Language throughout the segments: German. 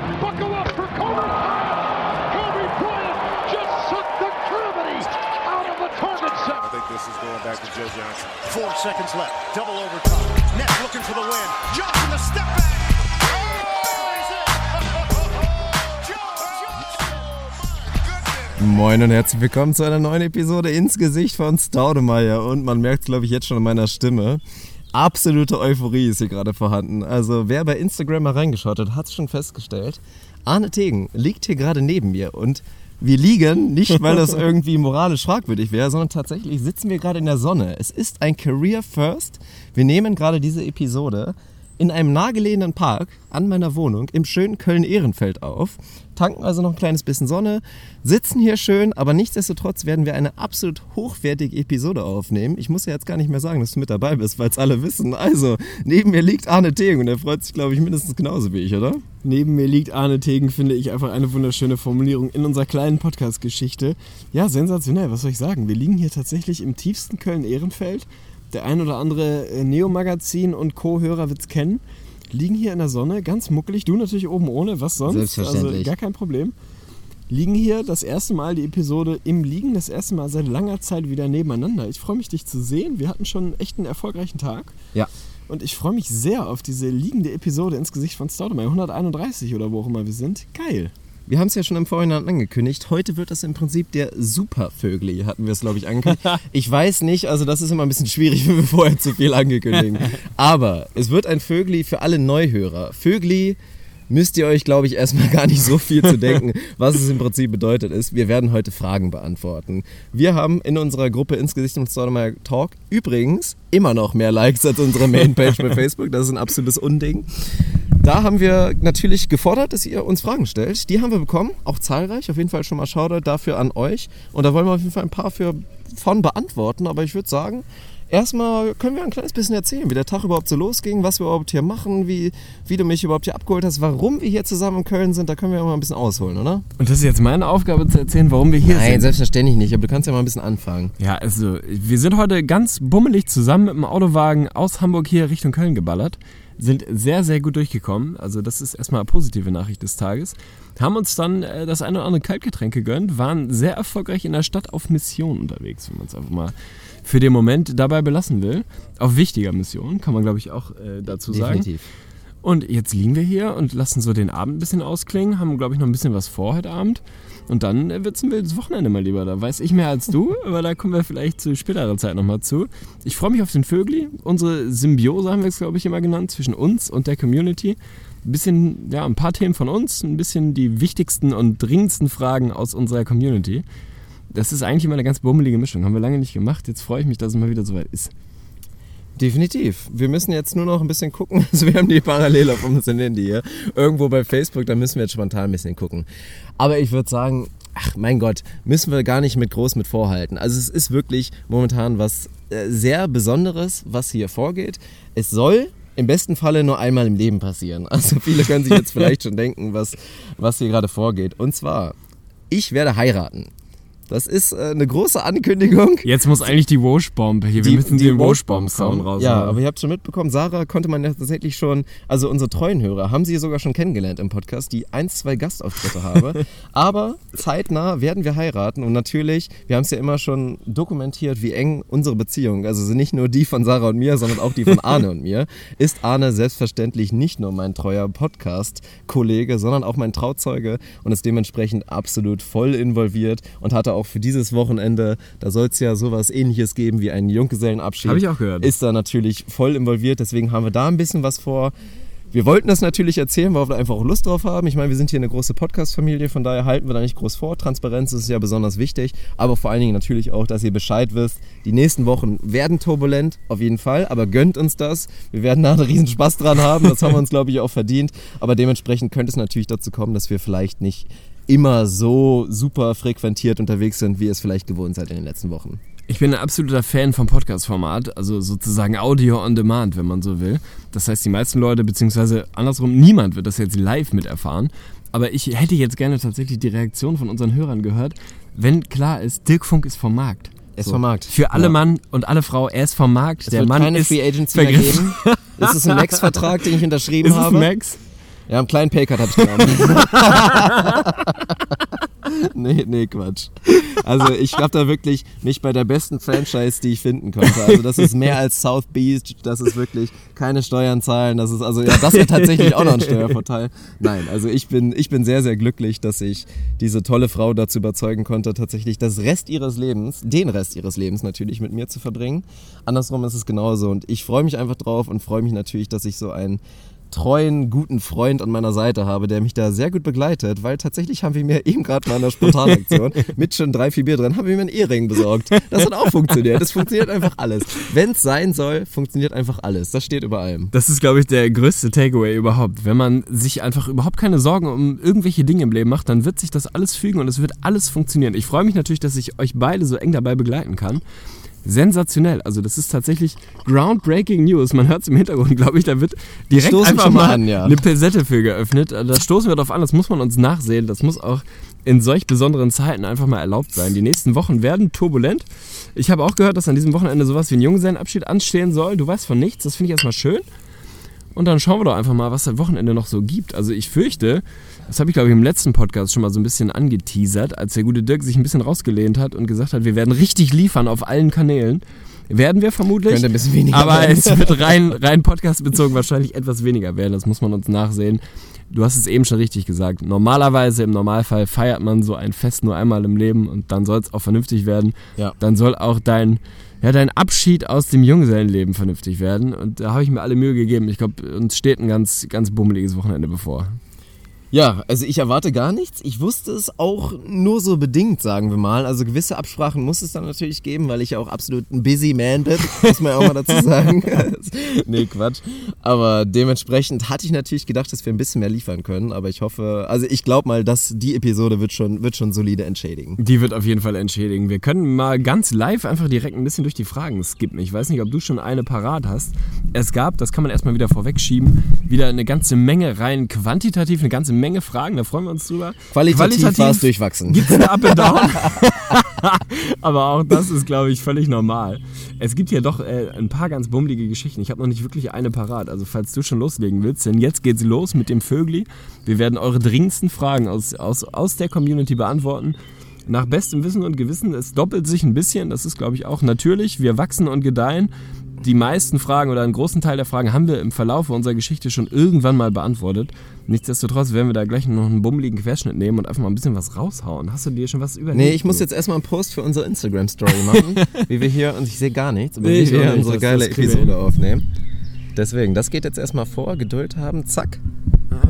Buckle up for Kobe Bryant. Kobe Bryant just sucked the gravity out of the target set. I think this is going back to Joe Johnson. Four seconds left. Double overtime. Net looking for the win. Johnson the step back. Moin und herzlich willkommen zu einer neuen Episode ins Gesicht von Staudemeyer. Und man merkt es, glaube ich, jetzt schon an meiner Stimme. Absolute Euphorie ist hier gerade vorhanden. Also wer bei Instagram mal reingeschaut hat, hat es schon festgestellt. Arne Tegen liegt hier gerade neben mir und wir liegen, nicht weil das irgendwie moralisch fragwürdig wäre, sondern tatsächlich sitzen wir gerade in der Sonne. Es ist ein Career First. Wir nehmen gerade diese Episode in einem nahegelegenen Park an meiner Wohnung im schönen Köln-Ehrenfeld auf, tanken also noch ein kleines bisschen Sonne, sitzen hier schön, aber nichtsdestotrotz werden wir eine absolut hochwertige Episode aufnehmen. Ich muss ja jetzt gar nicht mehr sagen, dass du mit dabei bist, weil es alle wissen. Also, neben mir liegt Arne Tegen und er freut sich, glaube ich, mindestens genauso wie ich, oder? Neben mir liegt Arne Tegen, finde ich einfach eine wunderschöne Formulierung in unserer kleinen Podcast-Geschichte. Ja, sensationell, was soll ich sagen? Wir liegen hier tatsächlich im tiefsten Köln-Ehrenfeld der ein oder andere äh, Neo-Magazin und Co-Hörer wird es kennen, liegen hier in der Sonne, ganz muckelig. Du natürlich oben ohne, was sonst? Selbstverständlich. Also gar kein Problem. Liegen hier das erste Mal die Episode im Liegen, das erste Mal seit langer Zeit wieder nebeneinander. Ich freue mich, dich zu sehen. Wir hatten schon echt einen erfolgreichen Tag. Ja. Und ich freue mich sehr auf diese liegende Episode ins Gesicht von Staudemeyer. 131 oder wo auch immer wir sind. Geil. Wir haben es ja schon im Vorhinein angekündigt. Heute wird das im Prinzip der Supervögli, hatten wir es, glaube ich, angekündigt. Ich weiß nicht, also das ist immer ein bisschen schwierig, wenn wir vorher zu viel ankündigen. Aber es wird ein Vögli für alle Neuhörer. Vögli müsst ihr euch, glaube ich, erstmal gar nicht so viel zu denken, was es im Prinzip bedeutet ist. Wir werden heute Fragen beantworten. Wir haben in unserer Gruppe ins Gesicht mit Stoudemire Talk übrigens immer noch mehr Likes als unsere Mainpage bei Facebook. Das ist ein absolutes Unding. Da haben wir natürlich gefordert, dass ihr uns Fragen stellt. Die haben wir bekommen, auch zahlreich. Auf jeden Fall schon mal Shoutout dafür an euch. Und da wollen wir auf jeden Fall ein paar für, von beantworten. Aber ich würde sagen, erstmal können wir ein kleines bisschen erzählen, wie der Tag überhaupt so losging, was wir überhaupt hier machen, wie, wie du mich überhaupt hier abgeholt hast, warum wir hier zusammen in Köln sind. Da können wir mal ein bisschen ausholen, oder? Und das ist jetzt meine Aufgabe zu erzählen, warum wir hier Nein, sind. selbstverständlich nicht. Aber du kannst ja mal ein bisschen anfangen. Ja, also wir sind heute ganz bummelig zusammen mit dem Autowagen aus Hamburg hier Richtung Köln geballert. Sind sehr, sehr gut durchgekommen. Also das ist erstmal eine positive Nachricht des Tages. Haben uns dann äh, das eine oder andere Kaltgetränk gegönnt, waren sehr erfolgreich in der Stadt auf Mission unterwegs, wenn man es einfach mal für den Moment dabei belassen will. Auf wichtiger Mission, kann man glaube ich auch äh, dazu sagen. Definitiv. Und jetzt liegen wir hier und lassen so den Abend ein bisschen ausklingen, haben, glaube ich, noch ein bisschen was vor heute Abend. Und dann wird es ein wildes Wochenende mal lieber. Da weiß ich mehr als du, aber da kommen wir vielleicht zu späterer Zeit nochmal zu. Ich freue mich auf den Vögli. Unsere Symbiose haben wir es, glaube ich, immer genannt, zwischen uns und der Community. Ein bisschen, ja, ein paar Themen von uns, ein bisschen die wichtigsten und dringendsten Fragen aus unserer Community. Das ist eigentlich immer eine ganz bummelige Mischung. Haben wir lange nicht gemacht. Jetzt freue ich mich, dass es mal wieder soweit ist. Definitiv. Wir müssen jetzt nur noch ein bisschen gucken. Also wir haben die parallel auf unserem Handy hier. Irgendwo bei Facebook, da müssen wir jetzt spontan ein bisschen gucken. Aber ich würde sagen, ach mein Gott, müssen wir gar nicht mit groß mit vorhalten. Also es ist wirklich momentan was äh, sehr Besonderes, was hier vorgeht. Es soll im besten Falle nur einmal im Leben passieren. Also viele können sich jetzt vielleicht schon denken, was, was hier gerade vorgeht. Und zwar, ich werde heiraten. Das ist äh, eine große Ankündigung. Jetzt muss eigentlich die Wosh-Bomb hier. Wir müssen den Wosh-Bomb-Sound raus. Ja, aber ihr habt schon mitbekommen, Sarah konnte man ja tatsächlich schon, also unsere treuen Hörer haben sie sogar schon kennengelernt im Podcast, die ein, zwei Gastauftritte habe. aber zeitnah werden wir heiraten und natürlich, wir haben es ja immer schon dokumentiert, wie eng unsere Beziehung, also nicht nur die von Sarah und mir, sondern auch die von Arne und mir, ist Arne selbstverständlich nicht nur mein treuer Podcast-Kollege, sondern auch mein Trauzeuge und ist dementsprechend absolut voll involviert und hatte auch für dieses Wochenende, da soll es ja sowas ähnliches geben wie einen Junggesellenabschied. Hab ich auch gehört. Ist da natürlich voll involviert, deswegen haben wir da ein bisschen was vor. Wir wollten das natürlich erzählen, weil wir einfach auch Lust drauf haben. Ich meine, wir sind hier eine große Podcast-Familie, von daher halten wir da nicht groß vor. Transparenz ist ja besonders wichtig, aber vor allen Dingen natürlich auch, dass ihr Bescheid wisst. Die nächsten Wochen werden turbulent, auf jeden Fall, aber gönnt uns das. Wir werden da einen riesen Spaß dran haben, das haben wir uns, glaube ich, auch verdient. Aber dementsprechend könnte es natürlich dazu kommen, dass wir vielleicht nicht immer so super frequentiert unterwegs sind, wie ihr es vielleicht gewohnt seid in den letzten Wochen. Ich bin ein absoluter Fan vom Podcast-Format, also sozusagen Audio on Demand, wenn man so will. Das heißt, die meisten Leute, beziehungsweise andersrum, niemand wird das jetzt live miterfahren. Aber ich hätte jetzt gerne tatsächlich die Reaktion von unseren Hörern gehört, wenn klar ist, Dirk Funk ist vom Markt. Er ist vom Markt. Für alle Ja. Mann und alle Frau, er ist vom Markt. Es der wird Mann keine ist Free Agency mehr vergriffen. geben. Das ist ein Max-Vertrag, den ich unterschrieben Ist es habe. Max? Ja, einen kleinen Paycut habe ich genommen. nee, nee, Quatsch. Also ich habe da wirklich mich bei der besten Franchise, die ich finden konnte. Also das ist mehr als South Beach, das ist wirklich keine Steuern zahlen, das ist also ja, das wäre tatsächlich auch noch ein Steuervorteil. Nein, also ich bin ich bin sehr sehr glücklich, dass ich diese tolle Frau dazu überzeugen konnte, tatsächlich das Rest ihres Lebens, den Rest ihres Lebens natürlich mit mir zu verbringen. Andersrum ist es genauso und ich freue mich einfach drauf und freue mich natürlich, dass ich so ein treuen, guten Freund an meiner Seite habe, der mich da sehr gut begleitet, weil tatsächlich haben wir mir eben gerade mal in einer Spontanaktion mit schon drei, vier Bier drin, haben wir mir einen Ehering besorgt. Das hat auch funktioniert. Das funktioniert einfach alles. Wenn es sein soll, funktioniert einfach alles. Das steht über allem. Das ist, glaube ich, der größte Takeaway überhaupt. Wenn man sich einfach überhaupt keine Sorgen um irgendwelche Dinge im Leben macht, dann wird sich das alles fügen und es wird alles funktionieren. Ich freue mich natürlich, dass ich euch beide so eng dabei begleiten kann sensationell. Also das ist tatsächlich groundbreaking News. Man hört es im Hintergrund, glaube ich, da wird direkt Stoßen einfach mal an, ja. eine Pesette für geöffnet. Da stoßen wir drauf an, das muss man uns nachsehen. Das muss auch in solch besonderen Zeiten einfach mal erlaubt sein. Die nächsten Wochen werden turbulent. Ich habe auch gehört, dass an diesem Wochenende sowas wie ein Junggesellenabschied anstehen soll. Du weißt von nichts, das finde ich erstmal schön. Und dann schauen wir doch einfach mal, was das Wochenende noch so gibt. Also ich fürchte, das habe ich glaube ich im letzten Podcast schon mal so ein bisschen angeteasert, als der gute Dirk sich ein bisschen rausgelehnt hat und gesagt hat, wir werden richtig liefern auf allen Kanälen. Werden wir vermutlich. Könnte ein bisschen weniger aber werden. es wird rein, rein podcastbezogen wahrscheinlich etwas weniger werden. Das muss man uns nachsehen. Du hast es eben schon richtig gesagt. Normalerweise, im Normalfall, feiert man so ein Fest nur einmal im Leben und dann soll es auch vernünftig werden. Ja. Dann soll auch dein, ja, dein Abschied aus dem Junggesellenleben vernünftig werden. Und da habe ich mir alle Mühe gegeben. Ich glaube, uns steht ein ganz, ganz bummeliges Wochenende bevor. Ja, also ich erwarte gar nichts. Ich wusste es auch nur so bedingt, sagen wir mal. Also gewisse Absprachen muss es dann natürlich geben, weil ich ja auch absolut ein busy man bin, muss man ja auch mal dazu sagen. nee, Quatsch. Aber dementsprechend hatte ich natürlich gedacht, dass wir ein bisschen mehr liefern können. Aber ich hoffe, also ich glaube mal, dass die Episode wird schon, wird schon solide entschädigen. Die wird auf jeden Fall entschädigen. Wir können mal ganz live einfach direkt ein bisschen durch die Fragen skippen. Ich weiß nicht, ob du schon eine parat hast. Es gab, das kann man erstmal wieder vorwegschieben, wieder eine ganze Menge rein quantitativ, eine ganze Menge Fragen, da freuen wir uns drüber. Qualitativ, war es durchwachsen. Gibt es eine Up and Down? Aber auch das ist, glaube ich, völlig normal. Es gibt hier doch äh, ein paar ganz bummelige Geschichten. Ich habe noch nicht wirklich eine parat. Also falls du schon loslegen willst, denn jetzt geht's los mit dem Vögli. Wir werden eure dringendsten Fragen aus, aus, aus der Community beantworten. Nach bestem Wissen und Gewissen. Es doppelt sich ein bisschen. Das ist, glaube ich, auch natürlich. Wir wachsen und gedeihen. Die meisten Fragen oder einen großen Teil der Fragen haben wir im Verlauf unserer Geschichte schon irgendwann mal beantwortet. Nichtsdestotrotz werden wir da gleich noch einen bummeligen Querschnitt nehmen und einfach mal ein bisschen was raushauen. Hast du dir schon was überlegt? Nee, ich muss jetzt erstmal einen Post für unsere Instagram-Story machen, wie wir hier, und ich sehe gar nichts, aber Nee, wie wir hier unsere geile Episode aufnehmen. Deswegen, das geht jetzt erstmal vor, Geduld haben, zack.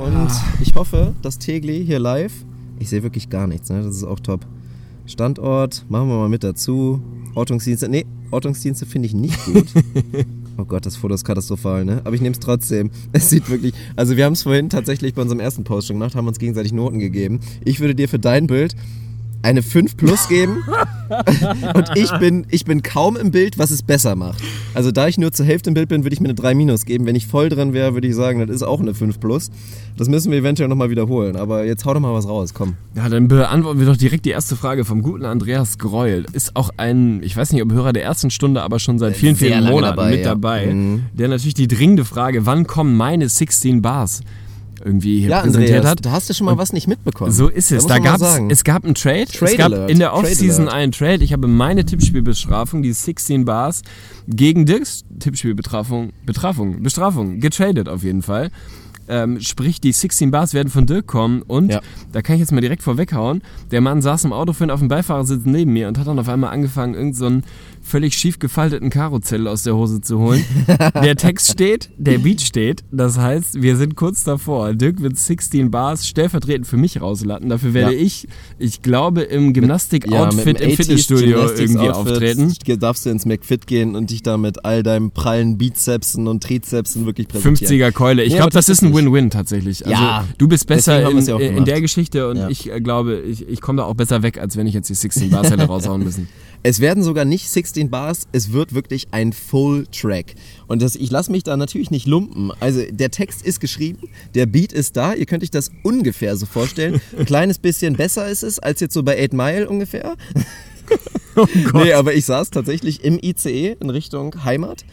Und ich hoffe, dass Tegli hier live, ich sehe wirklich gar nichts, ne? das ist auch top. Standort, machen wir mal mit dazu. Ortungsdienste, nee, Ortungsdienste finde ich nicht gut. Oh Gott, das Foto ist katastrophal, ne? Aber ich nehme es trotzdem. Es sieht wirklich. Also, wir haben es vorhin tatsächlich bei unserem ersten Post schon gemacht, haben uns gegenseitig Noten gegeben. Ich würde dir für dein Bild eine 5 plus geben. Und ich bin, ich bin kaum im Bild, was es besser macht. Also, da ich nur zur Hälfte im Bild bin, würde ich mir eine 3 minus geben. Wenn ich voll drin wäre, würde ich sagen, das ist auch eine 5 plus. Das müssen wir eventuell nochmal wiederholen. Aber jetzt hau doch mal was raus, komm. Ja, dann beantworten wir doch direkt die erste Frage vom guten Andreas Greuel. Ist auch ein, ich weiß nicht, ob Hörer der ersten Stunde, aber schon seit vielen, Sehr vielen lange Monaten dabei, mit ja. dabei. Mhm. Der natürlich die dringende Frage, wann kommen meine 16 Bars irgendwie hier Ja, präsentiert Andreas, hat. da hast du schon mal was nicht mitbekommen. So ist es. Da gab's, sagen. es gab einen Trade. Trade es gab Alert. in der Offseason einen Trade. Ich habe meine Tippspielbestrafung, die 16 Bars, gegen Dirks Tippspielbestrafung, Bestrafung, Bestrafung, getradet auf jeden Fall. Ähm, sprich, die 16 Bars werden von Dirk kommen und Ja. da kann ich jetzt mal direkt vorweghauen. Der Mann saß im Auto vorhin auf dem Beifahrersitz neben mir und hat dann auf einmal angefangen, irgendeinen so völlig schief gefalteten Karozettel aus der Hose zu holen. der Text steht, der Beat steht. Das heißt, wir sind kurz davor. Dirk wird 16 Bars stellvertretend für mich rauslatten. Dafür werde Ja. ich, ich glaube, im Gymnastik-Outfit im 80s Fitnessstudio irgendwie auftreten. Darfst du ins McFit gehen und dich da mit all deinem prallen Bicepsen und Trizepsen wirklich präsentieren. 50er Keule. Ich Nee, glaube, aber das ist ein. Win-Win tatsächlich. Also, Ja, du bist besser in, ja in der Geschichte und Ja. ich äh, glaube, ich, ich komme da auch besser weg, als wenn ich jetzt die 16 Bars hätte raushauen müssen. Es werden sogar nicht 16 Bars, es wird wirklich ein Full Track. Und das, ich lasse mich da natürlich nicht lumpen. Also der Text ist geschrieben, der Beat ist da, ihr könnt euch das ungefähr so vorstellen. Ein kleines bisschen besser ist es als jetzt so bei 8 Mile ungefähr. Oh Nee, aber ich saß tatsächlich im ICE in Richtung Heimat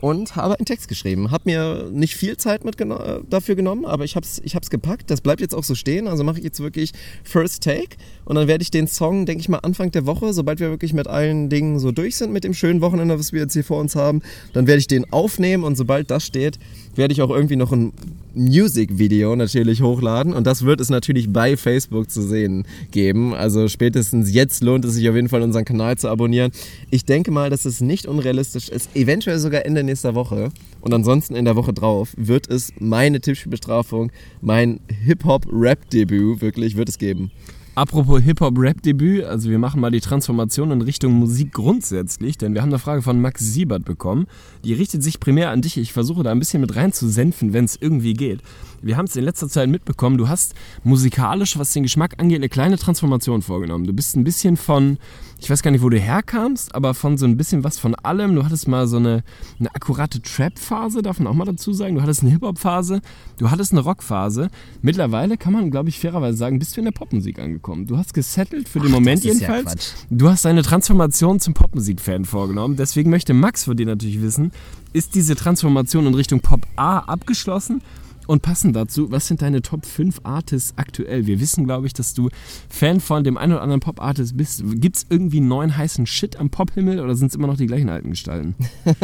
und habe einen Text geschrieben. Hab mir nicht viel Zeit mit geno äh, dafür genommen, aber ich hab's, ich hab's gepackt. Das bleibt jetzt auch so stehen. Also mache ich jetzt wirklich First Take und dann werde ich den Song, denke ich mal, Anfang der Woche, sobald wir wirklich mit allen Dingen so durch sind mit dem schönen Wochenende, was wir jetzt hier vor uns haben, dann werde ich den aufnehmen und sobald das steht, werde ich auch irgendwie noch ein Music-Video natürlich hochladen und das wird es natürlich bei Facebook zu sehen geben. Also spätestens jetzt lohnt es sich auf jeden Fall unseren Kanal zu abonnieren. Ich denke mal, dass es nicht unrealistisch ist, eventuell sogar Ende nächster Woche und ansonsten in der Woche drauf wird es meine Tippspielbestrafung, mein Hip-Hop-Rap-Debüt wirklich wird es geben. Apropos Hip-Hop-Rap-Debüt, also wir machen mal die Transformation in Richtung Musik grundsätzlich, denn wir haben eine Frage von Max Siebert bekommen. Die richtet sich primär an dich. Ich versuche da ein bisschen mit reinzusenfen, wenn es irgendwie geht. Wir haben es in letzter Zeit mitbekommen, du hast musikalisch, was den Geschmack angeht, eine kleine Transformation vorgenommen. Du bist ein bisschen von, ich weiß gar nicht, wo du herkamst, aber von so ein bisschen was von allem. Du hattest mal so eine, eine akkurate Trap-Phase, darf man auch mal dazu sagen. Du hattest eine Hip-Hop-Phase, du hattest eine Rock-Phase. Mittlerweile kann man, glaube ich, fairerweise sagen, bist du in der Popmusik angekommen. Du hast gesettelt für den Ach, Moment ja jedenfalls. Quatsch. du hast deine Transformation zum Popmusik-Fan vorgenommen. Deswegen möchte Max von dir natürlich wissen, ist diese Transformation in Richtung Pop A abgeschlossen? Und passend dazu, was sind deine Top 5 Artists aktuell? Wir wissen, glaube ich, dass du Fan von dem einen oder anderen Pop-Artist bist. Gibt es irgendwie neuen heißen Shit am Pop-Himmel oder sind es immer noch die gleichen alten Gestalten?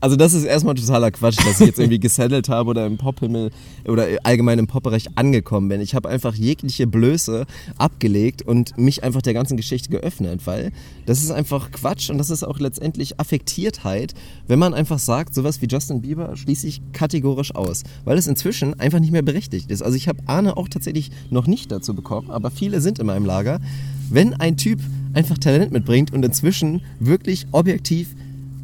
Also das ist erstmal totaler Quatsch, dass ich jetzt irgendwie gesettelt habe oder im Pophimmel oder allgemein im Popbereich angekommen bin. Ich habe einfach jegliche Blöße abgelegt und mich einfach der ganzen Geschichte geöffnet, weil das ist einfach Quatsch und das ist auch letztendlich Affektiertheit, wenn man einfach sagt, sowas wie Justin Bieber schließe ich kategorisch aus, weil es inzwischen einfach nicht mehr berechtigt ist. Also ich habe Arne auch tatsächlich noch nicht dazu bekommen, aber viele sind in meinem Lager. Wenn ein Typ einfach Talent mitbringt und inzwischen wirklich objektiv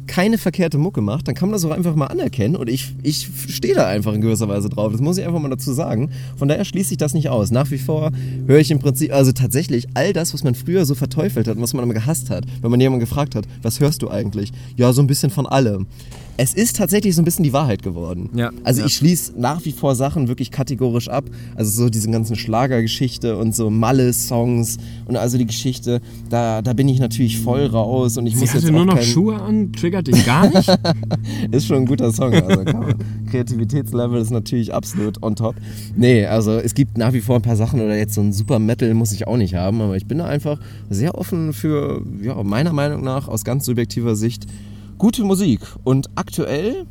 keine verkehrte Mucke macht, dann kann man das auch einfach mal anerkennen und ich, ich stehe da einfach in gewisser Weise drauf. Das muss ich einfach mal dazu sagen. Von daher schließe ich das nicht aus. Nach wie vor höre ich im Prinzip, also tatsächlich all das, was man früher so verteufelt hat und was man immer gehasst hat, wenn man jemanden gefragt hat, was hörst du eigentlich? Ja, so ein bisschen von allem. Es ist tatsächlich so ein bisschen die Wahrheit geworden. Ja, Also ja. ich schließe nach wie vor Sachen wirklich kategorisch ab. Also so diese ganzen Schlagergeschichte und so Malle-Songs und also die Geschichte, da, da bin ich natürlich voll raus und ich Sie muss jetzt hatte nur auch noch kein, Schuhe an, triggert dich gar nicht. ist schon ein guter Song. Also man, Kreativitätslevel ist natürlich absolut on top. Nee, also es gibt nach wie vor ein paar Sachen oder jetzt so ein Super Metal muss ich auch nicht haben, aber ich bin da einfach sehr offen für, ja, meiner Meinung nach aus ganz subjektiver Sicht gute Musik. Und aktuell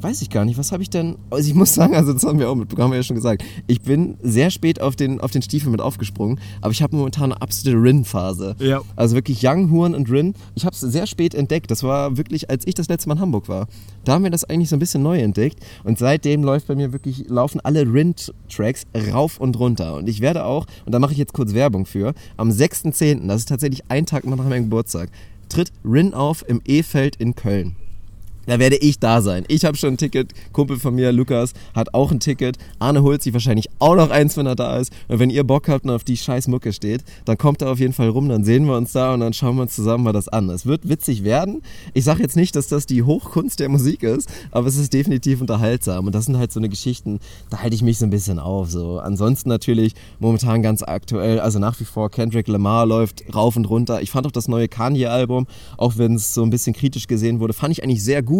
weiß ich gar nicht, was habe ich denn. Also ich muss sagen, also das haben wir auch mitbekommen, haben wir ja schon gesagt. Ich bin sehr spät auf den, auf den Stiefel mit aufgesprungen, aber ich habe momentan eine absolute Rin-Phase. Ja. Also wirklich Young, Huren und Rin. Ich habe es sehr spät entdeckt. Das war wirklich, als ich das letzte Mal in Hamburg war. Da haben wir das eigentlich so ein bisschen neu entdeckt. Und seitdem läuft bei mir wirklich, laufen alle Rin-Tracks rauf und runter. Und ich werde auch, und da mache ich jetzt kurz Werbung für, am 6.10., das ist tatsächlich ein Tag nach meinem Geburtstag, tritt Rin auf im E-Feld in Köln. Da werde ich da sein. Ich habe schon ein Ticket. Kumpel von mir, Lukas, hat auch ein Ticket. Arne holt sich wahrscheinlich auch noch eins, wenn er da ist. Und wenn ihr Bock habt und auf die scheiß Mucke steht, dann kommt er auf jeden Fall rum, dann sehen wir uns da und dann schauen wir uns zusammen mal das an. Es wird witzig werden. Ich sage jetzt nicht, dass das die Hochkunst der Musik ist, aber es ist definitiv unterhaltsam. Und das sind halt so eine Geschichten, da halte ich mich so ein bisschen auf. So. Ansonsten natürlich momentan ganz aktuell, also nach wie vor Kendrick Lamar läuft rauf und runter. Ich fand auch das neue Kanye-Album, auch wenn es so ein bisschen kritisch gesehen wurde, fand ich eigentlich sehr gut.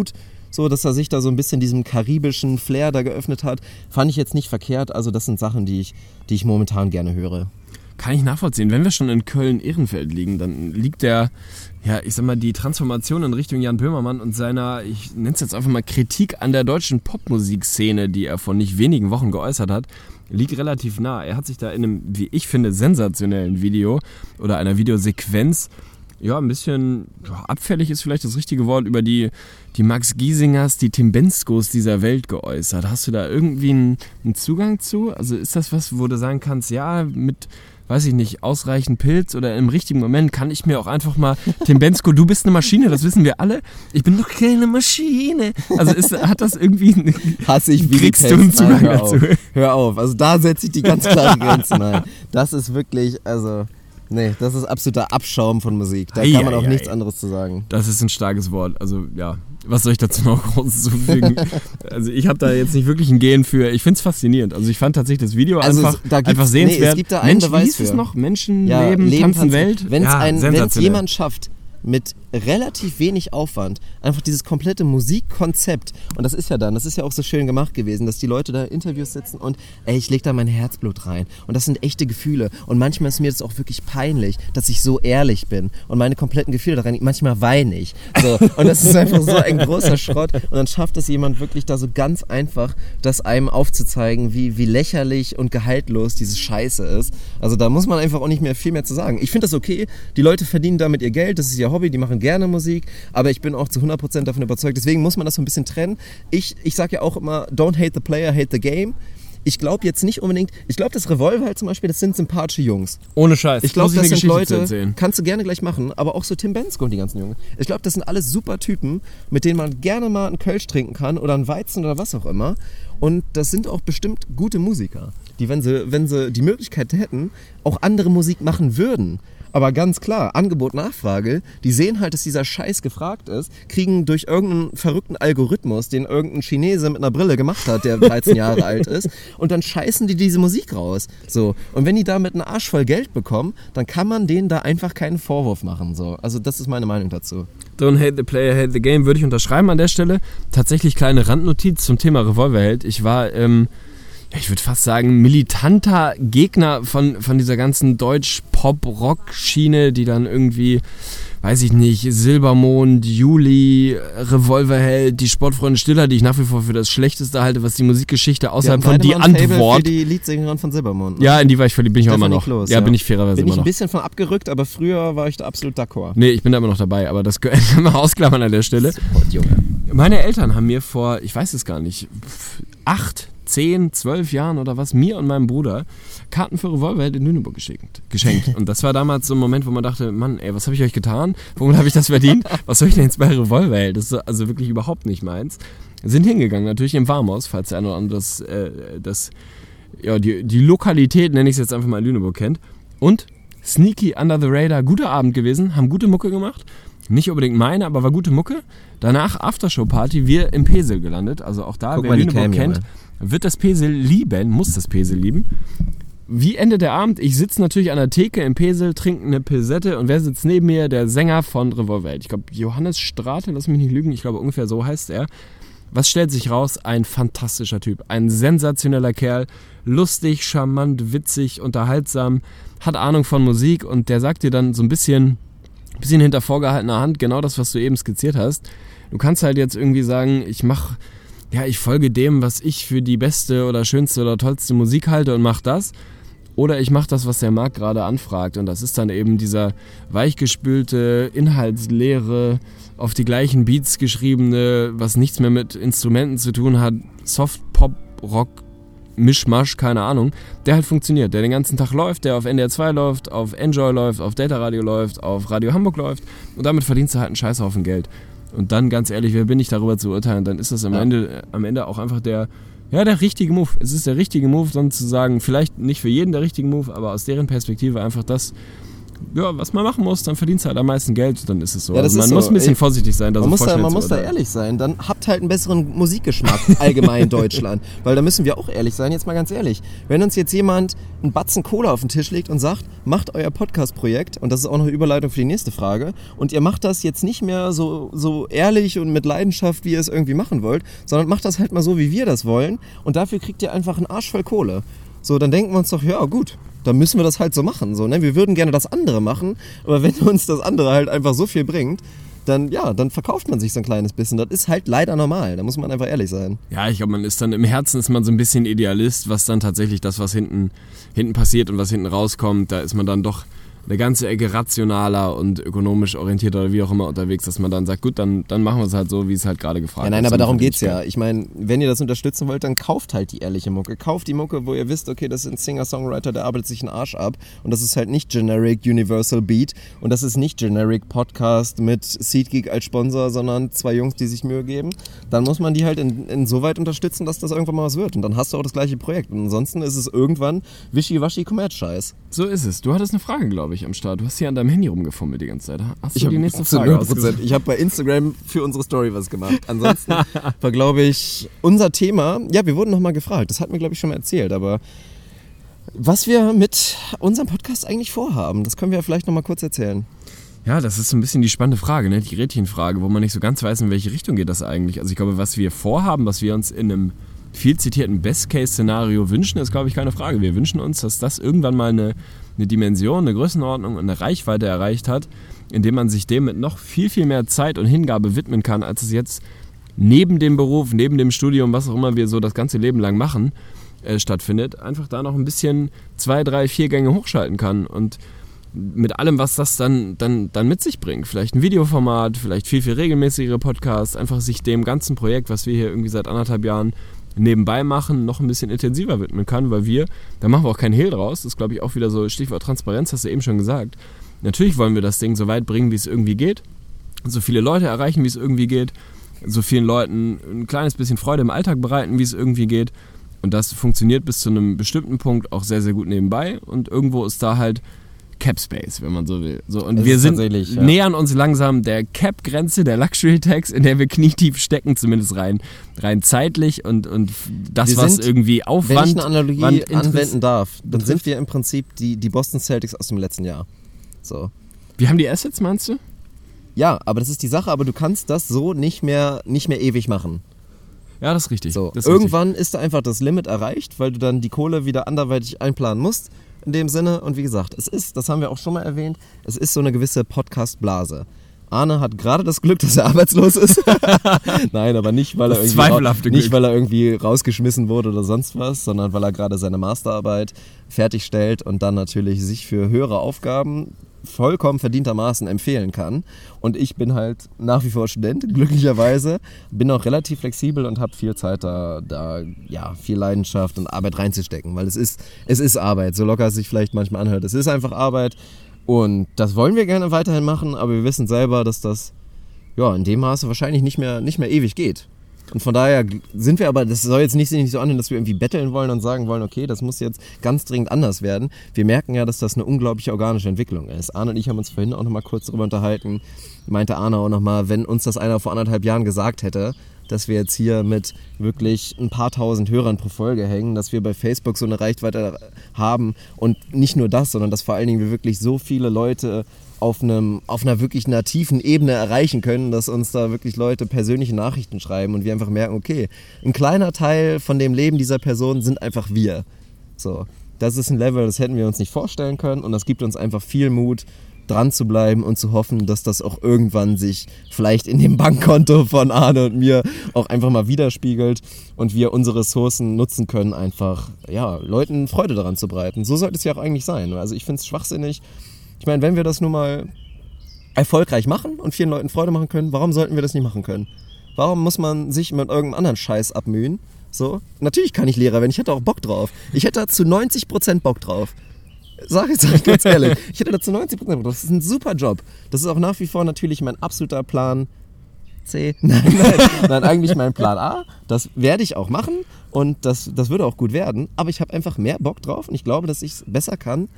So, dass er sich da so ein bisschen diesem karibischen Flair da geöffnet hat, fand ich jetzt nicht verkehrt. Also das sind Sachen, die ich, die ich momentan gerne höre. Kann ich nachvollziehen. Wenn wir schon in Köln-Ehrenfeld liegen, dann liegt der, ja, ich sag mal, die Transformation in Richtung Jan Böhmermann und seiner, ich nenne es jetzt einfach mal Kritik an der deutschen Popmusikszene, die er vor nicht wenigen Wochen geäußert hat, liegt relativ nah. Er hat sich da in einem, wie ich finde, sensationellen Video oder einer Videosequenz ja, ein bisschen ja, abfällig ist vielleicht das richtige Wort, über die, die Max Giesingers, die Tim Benskos dieser Welt geäußert. Hast du da irgendwie einen, einen Zugang zu? Also ist das was, wo du sagen kannst, ja, mit, weiß ich nicht, ausreichend Pilz oder im richtigen Moment kann ich mir auch einfach mal, Tim Bensko, du bist eine Maschine, das wissen wir alle. Ich bin doch keine Maschine. Also ist, hat das irgendwie, Hasse ich wie kriegst du einen Pest. Nein, Zugang hör dazu? Auf. Hör auf. Also da setze ich die ganz klaren Grenzen. Nein, das ist wirklich, also, nee, das ist absoluter Abschaum von Musik. Da kann man auch Eieiei. nichts anderes zu sagen. Das ist ein starkes Wort. Also ja, was soll ich dazu noch groß zufügen? also ich habe da jetzt nicht wirklich ein Gehen für. Ich finde es faszinierend. Also ich fand tatsächlich das Video Also einfach, es- da einfach sehenswert. nee, es gibt da einen Mensch, Beweis wie hieß es für. noch? Menschen, Ja, Leben, tanzen. Welt. Wenn es ja, jemand schafft, mit relativ wenig Aufwand einfach dieses komplette Musikkonzept, und das ist ja dann, das ist ja auch so schön gemacht gewesen, dass die Leute da in Interviews sitzen und ey, ich leg da mein Herzblut rein. Und das sind echte Gefühle. Und manchmal ist mir das auch wirklich peinlich, dass ich so ehrlich bin und meine kompletten Gefühle da rein, manchmal weine ich. So, und das ist einfach so ein großer Schrott. Und dann schafft es jemand wirklich da so ganz einfach, das einem aufzuzeigen, wie, wie lächerlich und gehaltlos diese Scheiße ist. Also da muss man einfach auch nicht mehr viel mehr zu sagen. Ich finde das okay. Die Leute verdienen damit ihr Geld. Das ist ihr Hobby. Die machen gerne Musik. Aber ich bin auch zu 100% davon überzeugt. Deswegen muss man das so ein bisschen trennen. Ich, ich sage ja auch immer, don't hate the player, hate the game. Ich glaube jetzt nicht unbedingt, ich glaube, das Revolver halt zum Beispiel, das sind sympathische Jungs. Ohne Scheiß. Ich glaube, das sind Leute, kannst du gerne gleich machen, aber auch so Tim Bensko und die ganzen Jungen. Ich glaube, das sind alles super Typen, mit denen man gerne mal einen Kölsch trinken kann oder einen Weizen oder was auch immer. Und das sind auch bestimmt gute Musiker, die, wenn sie, wenn sie die Möglichkeit hätten, auch andere Musik machen würden. Aber ganz klar, Angebot, Nachfrage, die sehen halt, dass dieser Scheiß gefragt ist, kriegen durch irgendeinen verrückten Algorithmus, den irgendein Chinese mit einer Brille gemacht hat, der 13 Jahre alt ist, und dann scheißen die diese Musik raus. So. Und wenn die damit einen Arsch voll Geld bekommen, dann kann man denen da einfach keinen Vorwurf machen. So. Also das ist meine Meinung dazu. Don't hate the player, hate the game, würde ich unterschreiben an der Stelle. Tatsächlich kleine Randnotiz zum Thema Revolverheld. Ich war, ähm, ich würde fast sagen, militanter Gegner von, von dieser ganzen Deutsch-Pop-Rock-Schiene, die dann irgendwie, weiß ich nicht, Silbermond, Juli, Revolverheld, die Sportfreunde Stiller, die ich nach wie vor für das Schlechteste halte, was die Musikgeschichte außerhalb von die Antwort. Für die Leadsängerin von Silbermond. ne? Ja, in die war ich verliebt, bin ich auch immer noch. Kloß, ja, ja. bin ich fairerweise Bin immer ich ein noch. bisschen von abgerückt, aber früher war ich da absolut d'accord. Nee, ich bin da immer noch dabei, aber das können wir mal ausklammern an der Stelle. Support, Junge. Meine Eltern haben mir vor, ich weiß es gar nicht, acht, zehn, zwölf Jahren oder was, mir und meinem Bruder Karten für Revolverheld in Lüneburg geschenkt. geschenkt. Und das war damals so ein Moment, wo man dachte, Mann, ey, was habe ich euch getan? Womit habe ich das verdient? Was soll ich denn jetzt bei Revolverheld? Das ist also wirklich überhaupt nicht meins. Sind hingegangen, natürlich im Warmhaus, falls der eine oder andere das, äh, das ja, die, die Lokalität, nenne ich es jetzt einfach mal in Lüneburg kennt. Und sneaky under the radar, guter Abend gewesen, haben gute Mucke gemacht. Nicht unbedingt meine, aber war gute Mucke. Danach Aftershow-Party, wir im Pesel gelandet. Also auch da, Guck wer Lüneburg kennt. Wird das Pesel lieben, muss das Pesel lieben. Wie endet der Abend? Ich sitze natürlich an der Theke im Pesel, trinke eine Pilsette und wer sitzt neben mir? Der Sänger von Revolverheld. Ich glaube, Johannes Strate, lass mich nicht lügen, ich glaube ungefähr so heißt er. Was stellt sich raus? Ein fantastischer Typ, ein sensationeller Kerl, lustig, charmant, witzig, unterhaltsam, hat Ahnung von Musik und der sagt dir dann so ein bisschen, bisschen hinter vorgehaltener Hand genau das, was du eben skizziert hast. Du kannst halt jetzt irgendwie sagen, ich mache, ja, ich folge dem, was ich für die beste oder schönste oder tollste Musik halte und mach das. Oder ich mache das, was der Markt gerade anfragt. Und das ist dann eben dieser weichgespülte, inhaltsleere, auf die gleichen Beats geschriebene, was nichts mehr mit Instrumenten zu tun hat, Soft Pop, Rock, Mischmasch, keine Ahnung, der halt funktioniert, der den ganzen Tag läuft, der auf NDR 2 läuft, auf Enjoy läuft, auf Data Radio läuft, auf Radio Hamburg läuft und damit verdienst du halt einen Scheißhaufen Geld. Und dann, ganz ehrlich, wer bin ich darüber zu urteilen? Dann ist das am, Ja. Ende, am Ende auch einfach der, ja, der richtige Move. Es ist der richtige Move, dann zu sagen, vielleicht nicht für jeden der richtige Move, aber aus deren Perspektive einfach das, ja, was man machen muss, dann verdienst du halt am meisten Geld, dann ist es so. Ja, also man so. muss ein bisschen Ich- vorsichtig sein, da Man so muss, da, man muss da ehrlich sein, dann habt halt einen besseren Musikgeschmack allgemein in Deutschland. Weil da müssen wir auch ehrlich sein, jetzt mal ganz ehrlich. Wenn uns jetzt jemand einen Batzen Cola auf den Tisch legt und sagt, macht euer Podcast-Projekt, und das ist auch noch eine Überleitung für die nächste Frage, und ihr macht das jetzt nicht mehr so, so ehrlich und mit Leidenschaft, wie ihr es irgendwie machen wollt, sondern macht das halt mal so, wie wir das wollen, und dafür kriegt ihr einfach einen Arsch voll Kohle. So, dann denken wir uns doch, ja gut, dann müssen wir das halt so machen. So, ne? Wir würden gerne das andere machen, aber wenn uns das andere halt einfach so viel bringt, dann ja, dann verkauft man sich so ein kleines bisschen. Das ist halt leider normal, da muss man einfach ehrlich sein. Ja, ich glaube, man ist dann im Herzen ist man so ein bisschen Idealist, was dann tatsächlich das, was hinten, hinten passiert und was hinten rauskommt, da ist man dann doch eine ganze Ecke rationaler und ökonomisch orientierter oder wie auch immer unterwegs, dass man dann sagt, gut, dann, dann machen wir es halt so, wie es halt gerade gefragt Ja, nein, ist. aber Und darum geht's ich ja. Ich meine, wenn ihr das unterstützen wollt, dann kauft halt die ehrliche Mucke. Kauft die Mucke, wo ihr wisst, okay, das ist ein Singer-Songwriter, der arbeitet sich einen Arsch ab. Und das ist halt nicht Generic Universal Beat. Und das ist nicht Generic Podcast mit SeatGeek als Sponsor, sondern zwei Jungs, die sich Mühe geben. Dann muss man die halt in, insoweit unterstützen, dass das irgendwann mal was wird. Und dann hast du auch das gleiche Projekt. Und ansonsten ist es irgendwann wischiwaschi Kommerz-Scheiß. So ist es. Du hattest eine Frage, glaube ich, am Start. Du hast hier an deinem Handy rumgefummelt die ganze Zeit. Hast du Ich die hab nächste Frage 0%. ausgesucht? Ich habe bei Instagram für unsere Story was gemacht. Ansonsten war, glaube ich, unser Thema. Ja, wir wurden nochmal gefragt. Das hat mir, glaube ich, schon mal erzählt. Aber was wir mit unserem Podcast eigentlich vorhaben, das können wir ja vielleicht nochmal kurz erzählen. Ja, das ist so ein bisschen die spannende Frage, ne? die Gretchenfrage, wo man nicht so ganz weiß, in welche Richtung geht das eigentlich. Also ich glaube, was wir vorhaben, was wir uns in einem viel zitierten Best-Case-Szenario wünschen, ist, glaube ich, keine Frage. Wir wünschen uns, dass das irgendwann mal eine, eine Dimension, eine Größenordnung und eine Reichweite erreicht hat, indem man sich dem mit noch viel, viel mehr Zeit und Hingabe widmen kann, als es jetzt neben dem Beruf, neben dem Studium, was auch immer wir so das ganze Leben lang machen, äh, stattfindet, einfach da noch ein bisschen zwei, drei, vier Gänge hochschalten kann und mit allem, was das dann, dann, dann mit sich bringt. Vielleicht ein Videoformat, vielleicht viel, viel regelmäßigere Podcasts, einfach sich dem ganzen Projekt, was wir hier irgendwie seit anderthalb Jahren nebenbei machen, noch ein bisschen intensiver widmen kann, weil wir, da machen wir auch keinen Hehl draus, das ist glaube ich auch wieder so Stichwort Transparenz, hast du eben schon gesagt. Natürlich wollen wir das Ding so weit bringen, wie es irgendwie geht, so viele Leute erreichen, wie es irgendwie geht, so vielen Leuten ein kleines bisschen Freude im Alltag bereiten, wie es irgendwie geht. Und das funktioniert bis zu einem bestimmten Punkt auch sehr, sehr gut nebenbei. Und irgendwo ist da halt Cap Space, wenn man so will. So, und Es wir ist sind ja. nähern uns langsam der Cap-Grenze der Luxury Tax, in der wir knietief stecken, zumindest rein, rein zeitlich und, und das, Wir was sind, irgendwie Aufwand. Wenn ich eine Analogie Wand anwenden darf, dann betrifft. sind wir im Prinzip die, die Boston Celtics aus dem letzten Jahr. So. Wir haben die Assets, meinst du? Ja, aber das ist die Sache, aber du kannst das so nicht mehr, nicht mehr ewig machen. Ja, das ist richtig. So, ist irgendwann ist da einfach das Limit erreicht, weil du dann die Kohle wieder anderweitig einplanen musst. In dem Sinne, und wie gesagt, es ist, das haben wir auch schon mal erwähnt, es ist so eine gewisse Podcast-Blase. Arne hat gerade das Glück, dass er arbeitslos ist. Nein, aber nicht, weil er, irgendwie, nicht, Glück. weil er irgendwie rausgeschmissen wurde oder sonst was, sondern weil er gerade seine Masterarbeit fertigstellt und dann natürlich sich für höhere Aufgaben vollkommen verdientermaßen empfehlen kann. Und ich bin halt nach wie vor Student, glücklicherweise. Bin auch relativ flexibel und habe viel Zeit da, da, ja, viel Leidenschaft und Arbeit reinzustecken. Weil es ist, es ist Arbeit, so locker es sich vielleicht manchmal anhört. Es ist einfach Arbeit. Und das wollen wir gerne weiterhin machen, aber wir wissen selber, dass das ja, in dem Maße wahrscheinlich nicht mehr, nicht mehr ewig geht. Und von daher sind wir aber, das soll jetzt nicht, so anhören, dass wir irgendwie betteln wollen und sagen wollen, okay, das muss jetzt ganz dringend anders werden. Wir merken ja, dass das eine unglaubliche organische Entwicklung ist. Arne und ich haben uns vorhin auch nochmal kurz darüber unterhalten. Meinte Arne auch nochmal, wenn uns das einer vor anderthalb Jahren gesagt hätte, dass wir jetzt hier mit wirklich ein paar tausend Hörern pro Folge hängen, dass wir bei Facebook so eine Reichweite haben und nicht nur das, sondern dass vor allen Dingen wir wirklich so viele Leute auf, einem, auf einer wirklich tiefen Ebene erreichen können, dass uns da wirklich Leute persönliche Nachrichten schreiben und wir einfach merken, okay, ein kleiner Teil von dem Leben dieser Person sind einfach wir. So, das ist ein Level, das hätten wir uns nicht vorstellen können und das gibt uns einfach viel Mut, dran zu bleiben und zu hoffen, dass das auch irgendwann sich vielleicht in dem Bankkonto von Arne und mir auch einfach mal widerspiegelt und wir unsere Ressourcen nutzen können, einfach ja, Leuten Freude daran zu bereiten. So sollte es ja auch eigentlich sein. Also ich finde es schwachsinnig. Ich meine, wenn wir das nun mal erfolgreich machen und vielen Leuten Freude machen können, warum sollten wir das nicht machen können? Warum muss man sich mit irgendeinem anderen Scheiß abmühen? So, natürlich kann ich Lehrer werden, ich hätte auch Bock drauf. Ich hätte da zu 90% Bock drauf. Sag ich, sag ganz ehrlich. Ich hätte da zu 90% Bock drauf. Das ist ein super Job. Das ist auch nach wie vor natürlich mein absoluter Plan C. Nein, nein, nein, eigentlich mein Plan A. Das werde ich auch machen und das, das würde auch gut werden. Aber ich habe einfach mehr Bock drauf und ich glaube, dass ich es besser kann,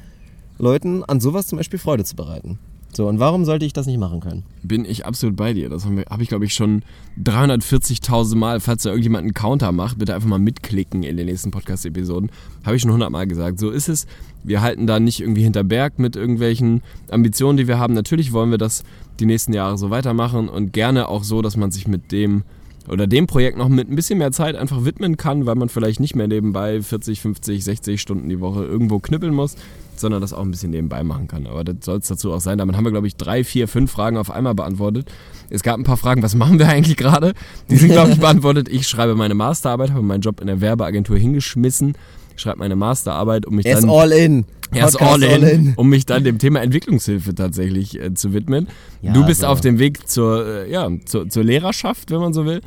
Leuten an sowas zum Beispiel Freude zu bereiten. So, und warum sollte ich das nicht machen können? bin ich absolut bei dir. Das habe hab ich, glaube ich, schon 340.000 Mal. Falls da irgendjemand einen Counter macht, bitte einfach mal mitklicken in den nächsten Podcast-Episoden. Habe ich schon 100 Mal gesagt. So ist es. Wir halten da nicht irgendwie hinter Berg mit irgendwelchen Ambitionen, die wir haben. Natürlich wollen wir das die nächsten Jahre so weitermachen und gerne auch so, dass man sich mit dem oder dem Projekt noch mit ein bisschen mehr Zeit einfach widmen kann, weil man vielleicht nicht mehr nebenbei 40, 50, 60 Stunden die Woche irgendwo knüppeln muss, sondern das auch ein bisschen nebenbei machen kann. Aber das soll es dazu auch sein. Damit haben wir, glaube ich, drei, vier, fünf Fragen auf einmal beantwortet. Es gab ein paar Fragen, was machen wir eigentlich gerade? Die sind, glaube ich, beantwortet. Ich schreibe meine Masterarbeit, habe meinen Job in der Werbeagentur hingeschmissen, schreibe meine Masterarbeit, um mich dann... all in. Er ist Podcast all in, um mich dann dem Thema Entwicklungshilfe tatsächlich äh, zu widmen. Ja, du bist so. auf dem Weg zur, äh, ja, zur, zur Lehrerschaft, wenn man so will.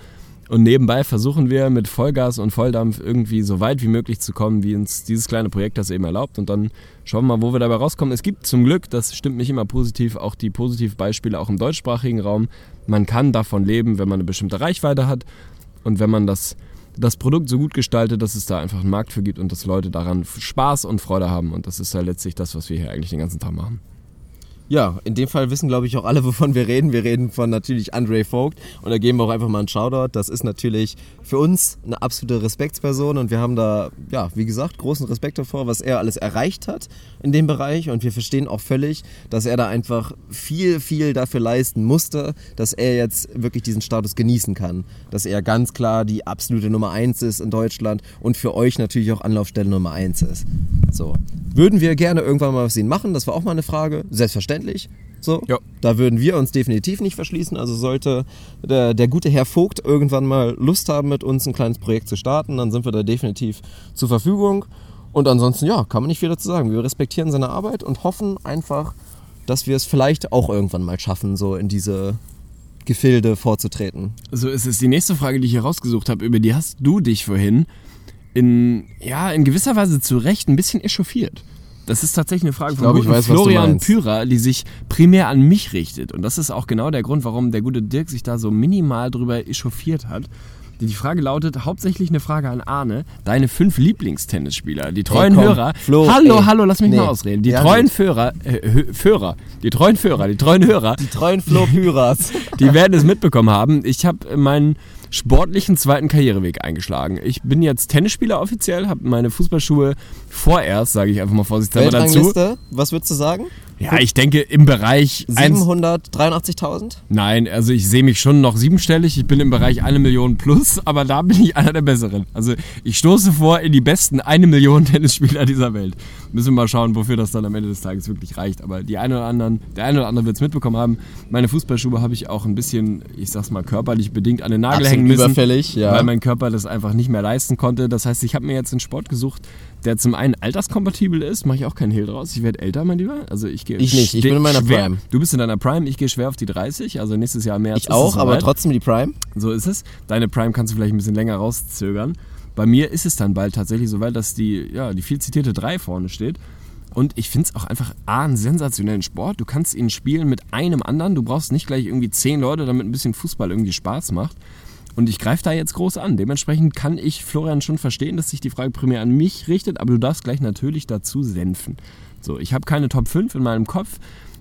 Und nebenbei versuchen wir mit Vollgas und Volldampf irgendwie so weit wie möglich zu kommen, wie uns dieses kleine Projekt das eben erlaubt. Und dann schauen wir mal, wo wir dabei rauskommen. Es gibt zum Glück, das stimmt mich immer positiv, auch die Positivbeispiele auch im deutschsprachigen Raum. Man kann davon leben, wenn man eine bestimmte Reichweite hat und wenn man das, das Produkt so gut gestaltet, dass es da einfach einen Markt für gibt und dass Leute daran Spaß und Freude haben. Und das ist ja letztlich das, was wir hier eigentlich den ganzen Tag machen. Ja, in dem Fall wissen, glaube ich, auch alle, wovon wir reden. Wir reden von natürlich Andre Vogt und da geben wir auch einfach mal einen Shoutout. Das ist natürlich für uns eine absolute Respektsperson und wir haben da, ja, wie gesagt, großen Respekt davor, was er alles erreicht hat in dem Bereich und wir verstehen auch völlig, dass er da einfach viel, viel dafür leisten musste, dass er jetzt wirklich diesen Status genießen kann. Dass er ganz klar die absolute Nummer eins ist in Deutschland und für euch natürlich auch Anlaufstelle Nummer eins ist. So. Würden wir gerne irgendwann mal was ihn machen? Das war auch mal eine Frage. Selbstverständlich. So, Ja. da würden wir uns definitiv nicht verschließen. Also sollte der, der gute Herr Vogt irgendwann mal Lust haben, mit uns ein kleines Projekt zu starten, dann sind wir da definitiv zur Verfügung. Und ansonsten, ja, kann man nicht viel dazu sagen. Wir respektieren seine Arbeit und hoffen einfach, dass wir es vielleicht auch irgendwann mal schaffen, so in diese Gefilde vorzutreten. So ist es. Die nächste Frage, die ich hier rausgesucht habe, über die hast du dich vorhin in, ja, in gewisser Weise zu Recht ein bisschen echauffiert. Das ist tatsächlich eine Frage von glaube, ich guten weiß, Florian. Pyrer, die sich primär an mich richtet. Und das ist auch genau der Grund, warum der gute Dirk sich da so minimal drüber echauffiert hat. Die Frage lautet hauptsächlich eine Frage an Arne. Deine fünf Lieblingstennisspieler, die treuen komm, Hörer. Flo, hallo, ey. hallo, lass mich Nee. mal ausreden. Die Ja, treuen. Führer, äh, Führer, die treuen Führer, die treuen Hörer, Die treuen Flo Pyras. die werden es mitbekommen haben. Ich habe meinen sportlichen zweiten Karriereweg eingeschlagen. Ich bin jetzt Tennisspieler offiziell, habe meine Fußballschuhe vorerst, sage ich einfach mal vorsichtshalber dazu. Was würdest du sagen? Ja, ich denke im Bereich 1, 783.000? Nein, also ich sehe mich schon noch siebenstellig. Ich bin im Bereich eine Million plus, aber da bin ich einer der Besseren. Also ich stoße vor in die besten eine Million Tennisspieler dieser Welt. Müssen wir mal schauen, wofür das dann am Ende des Tages wirklich reicht. Aber die eine oder anderen, der eine oder andere wird es mitbekommen haben. Meine Fußballschuhe habe ich auch ein bisschen, ich sag's mal, körperlich bedingt an den Nagel Absolut hängen müssen. überfällig, ja. Weil mein Körper das einfach nicht mehr leisten konnte. Das heißt, ich habe mir jetzt einen Sport gesucht, der zum einen alterskompatibel ist, mache ich auch keinen Hehl draus. Ich werde älter, mein Lieber. Also ich gehe Ich nicht, ich bin in meiner schwer, Prime. Du bist in deiner Prime, ich gehe schwer auf die 30, also nächstes Jahr März Ich auch, aber trotzdem die Prime. So ist es. Deine Prime kannst du vielleicht ein bisschen länger rauszögern. Bei mir ist es dann bald tatsächlich so weit, dass die, ja, die viel zitierte 3 vorne steht. Und ich finde es auch einfach A, einen sensationellen Sport. Du kannst ihn spielen mit einem anderen. Du brauchst nicht gleich irgendwie zehn Leute, damit ein bisschen Fußball irgendwie Spaß macht. Und ich greife da jetzt groß an. Dementsprechend kann ich Florian schon verstehen, dass sich die Frage primär an mich richtet, aber du darfst gleich natürlich dazu senfen. So, ich habe keine Top 5 in meinem Kopf,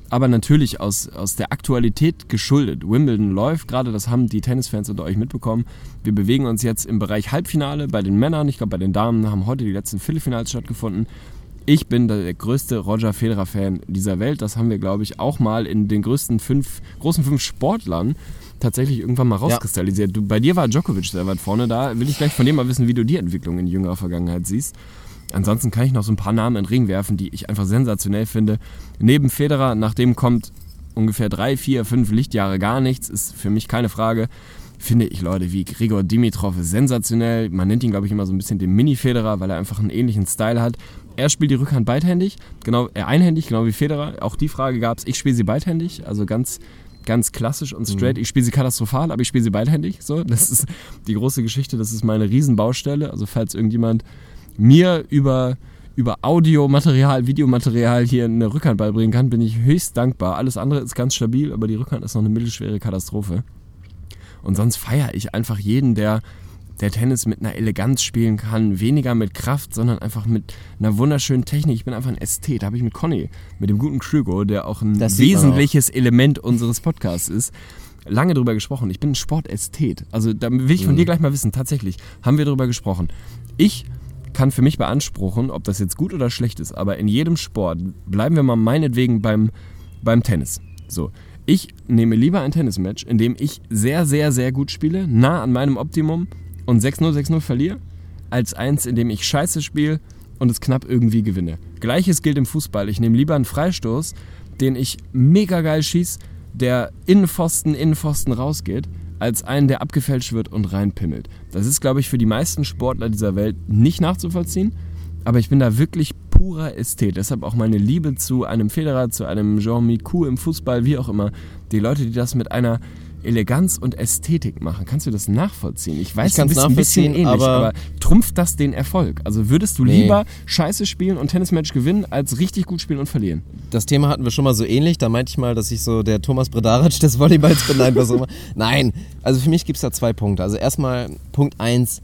aber natürlich aus, aus der Aktualität geschuldet. Wimbledon läuft gerade, das haben die Tennisfans unter euch mitbekommen. Wir bewegen uns jetzt im Bereich Halbfinale bei den Männern. Ich glaube, bei den Damen haben heute die letzten Viertelfinals stattgefunden. Ich bin der größte Roger Federer-Fan dieser Welt. Das haben wir, glaube ich, auch mal in den größten fünf, großen fünf Sportlern tatsächlich irgendwann mal rauskristallisiert. Du, bei dir war Djokovic sehr weit vorne. Da will ich gleich von dir mal wissen, wie du die Entwicklung in jüngerer Vergangenheit siehst. Ansonsten kann ich noch so ein paar Namen in den Ring werfen, die ich einfach sensationell finde. Neben Federer, nach dem kommt ungefähr drei, vier, fünf Lichtjahre gar nichts, ist für mich keine Frage. Finde ich Leute wie Grigor Dimitrov sensationell. Man nennt ihn, glaube ich, immer so ein bisschen den Mini-Federer, weil er einfach einen ähnlichen Style hat. Er spielt die Rückhand beidhändig, genau, äh, einhändig, genau wie Federer. Auch die Frage gab es. Ich spiele sie beidhändig, also ganz, ganz klassisch und straight. Ich spiele sie katastrophal, aber ich spiele sie beidhändig. So, das ist die große Geschichte. Das ist meine Riesenbaustelle. Also falls irgendjemand mir über über Audiomaterial, Videomaterial hier eine Rückhand beibringen kann, bin ich höchst dankbar. Alles andere ist ganz stabil, aber die Rückhand ist noch eine mittelschwere Katastrophe. Und sonst feiere ich einfach jeden, der, der Tennis mit einer Eleganz spielen kann, weniger mit Kraft, sondern einfach mit einer wunderschönen Technik. Ich bin einfach ein Ästhet. Da habe ich mit Conny, mit dem guten Krügo, der auch ein Das wesentliches Element unseres Podcasts ist, lange drüber gesprochen. Ich bin ein Sportästhet. Also da will ich von Mhm. dir gleich mal wissen, tatsächlich, haben wir drüber gesprochen. Ich kann für mich beanspruchen, ob das jetzt gut oder schlecht ist, aber in jedem Sport, bleiben wir mal meinetwegen beim, beim Tennis. So, ich nehme lieber ein Tennismatch, in dem ich sehr, sehr, sehr gut spiele, nah an meinem Optimum und 6-0, 6-0 verliere, als eins, in dem ich scheiße spiele und es knapp irgendwie gewinne. Gleiches gilt im Fußball. Ich nehme lieber einen Freistoß, den ich mega geil schieße, der Innenpfosten, Innenpfosten rausgeht, als einen, der abgefälscht wird und reinpimmelt. Das ist, glaube ich, für die meisten Sportler dieser Welt nicht nachzuvollziehen. Aber ich bin da wirklich purer Ästhet. Deshalb auch meine Liebe zu einem Federer, zu einem Jean Micou im Fußball, wie auch immer. Die Leute, die das mit einer Eleganz und Ästhetik machen. Kannst du das nachvollziehen? Ich weiß, Ich du bist ein bisschen ähnlich, aber, aber- trumpft das den Erfolg? Also würdest du Nee. lieber scheiße spielen und Tennismatch gewinnen, als richtig gut spielen und verlieren? Das Thema hatten wir schon mal so ähnlich. Da meinte ich mal, dass ich so der Thomas Bredaric des Volleyballs bin. Nein, was auch immer. Nein, also für mich gibt es da zwei Punkte. Also erstmal Punkt eins.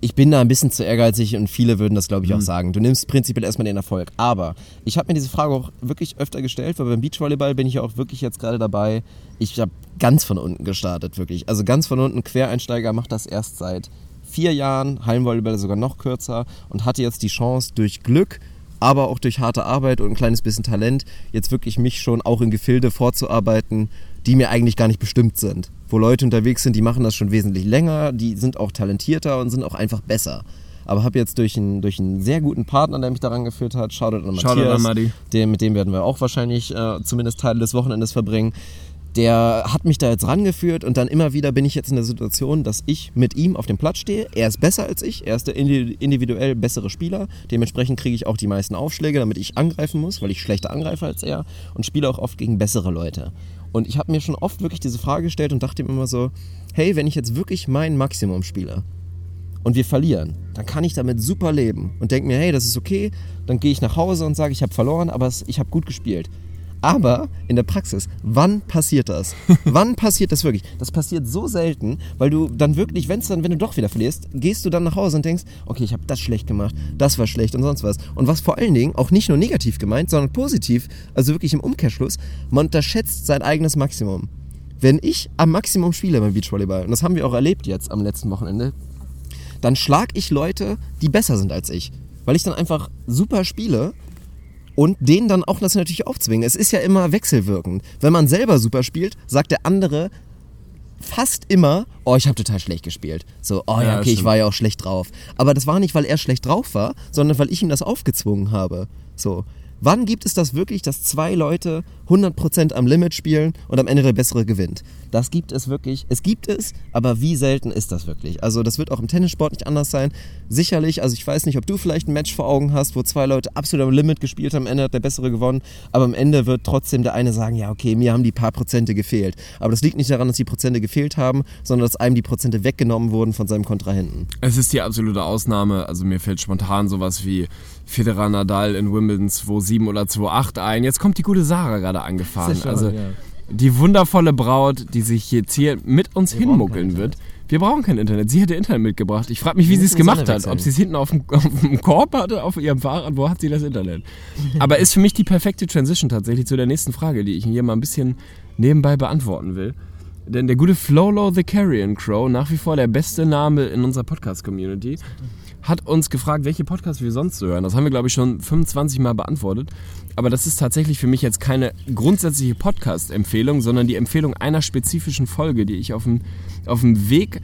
Ich bin da ein bisschen zu ehrgeizig und viele würden das, glaube ich, auch Mhm. sagen. Du nimmst prinzipiell erstmal den Erfolg. Aber ich habe mir diese Frage auch wirklich öfter gestellt, weil beim Beachvolleyball bin ich ja auch wirklich jetzt gerade dabei. Ich habe ganz von unten gestartet, wirklich. Also ganz von unten, Quereinsteiger macht das erst seit vier Jahren, Hallenvolleyball sogar noch kürzer und hatte jetzt die Chance durch Glück, aber auch durch harte Arbeit und ein kleines bisschen Talent, jetzt wirklich mich schon auch in Gefilde vorzuarbeiten, die mir eigentlich gar nicht bestimmt sind. Wo Leute unterwegs sind, die machen das schon wesentlich länger, die sind auch talentierter und sind auch einfach besser. Aber habe jetzt durch einen, durch einen sehr guten Partner, der mich daran geführt hat, Shoutout an Shoutout Matthias, an Matti. dem, mit dem werden wir auch wahrscheinlich äh, zumindest Teile des Wochenendes verbringen. Der hat mich da jetzt rangeführt und dann immer wieder bin ich jetzt in der Situation, dass ich mit ihm auf dem Platz stehe. Er ist besser als ich, er ist der indi- individuell bessere Spieler. Dementsprechend kriege ich auch die meisten Aufschläge, damit ich angreifen muss, weil ich schlechter angreife als er und spiele auch oft gegen bessere Leute. Und ich habe mir schon oft wirklich diese Frage gestellt und dachte mir immer so, hey, wenn ich jetzt wirklich mein Maximum spiele, und wir verlieren, dann kann ich damit super leben und denke mir, hey, das ist okay. Dann gehe ich nach Hause und sage, ich habe verloren, aber ich habe gut gespielt. Aber in der Praxis, wann passiert das? wann passiert das wirklich? Das passiert so selten, weil du dann wirklich, wenn's dann, wenn du doch wieder verlierst, gehst du dann nach Hause und denkst, okay, ich habe das schlecht gemacht, das war schlecht und sonst was. Und was vor allen Dingen auch nicht nur negativ gemeint, sondern positiv, also wirklich im Umkehrschluss, man unterschätzt sein eigenes Maximum. Wenn ich am Maximum spiele beim Beachvolleyball, und das haben wir auch erlebt jetzt am letzten Wochenende, dann schlag ich Leute, die besser sind als ich. Weil ich dann einfach super spiele und denen dann auch das natürlich aufzwingen. Es ist ja immer wechselwirkend. Wenn man selber super spielt, sagt der andere fast immer, oh, ich habe total schlecht gespielt. So, oh ja, okay, ich war ja auch schlecht drauf. Aber das war nicht, weil er schlecht drauf war, sondern weil ich ihm das aufgezwungen habe. So. Wann gibt es das wirklich, dass zwei Leute 100% am Limit spielen und am Ende der Bessere gewinnt? Das gibt es wirklich. Es gibt es, aber wie selten ist das wirklich? Also das wird auch im Tennissport nicht anders sein. Sicherlich, also ich weiß nicht, ob du vielleicht ein Match vor Augen hast, wo zwei Leute absolut am Limit gespielt haben, am Ende hat der Bessere gewonnen, aber am Ende wird trotzdem der eine sagen, ja okay, mir haben die paar Prozente gefehlt. Aber das liegt nicht daran, dass die Prozente gefehlt haben, sondern dass einem die Prozente weggenommen wurden von seinem Kontrahenten. Es ist die absolute Ausnahme. Also mir fällt spontan sowas wie Federer Nadal in Wimbledon 2-7 oder 2-8 ein. Jetzt kommt die gute Sarah gerade angefahren. Schon, also ja. die wundervolle Braut, die sich jetzt hier mit uns Wir hinmuckeln wird. Wir brauchen kein Internet. Sie hätte Internet mitgebracht. Ich frage mich, wie sie es gemacht hat. Ob sie es hinten auf dem, auf dem Korb hatte, auf ihrem Fahrrad. Wo hat sie das Internet? Aber ist für mich die perfekte Transition tatsächlich zu der nächsten Frage, die ich hier mal ein bisschen nebenbei beantworten will. Denn der gute Flolo the Carrion Crow, nach wie vor der beste Name in unserer Podcast-Community, hat uns gefragt, welche Podcasts wir sonst so hören. Das haben wir, glaube ich, schon 25 Mal beantwortet. Aber das ist tatsächlich für mich jetzt keine grundsätzliche Podcast-Empfehlung, sondern die Empfehlung einer spezifischen Folge, die ich auf dem, auf dem Weg,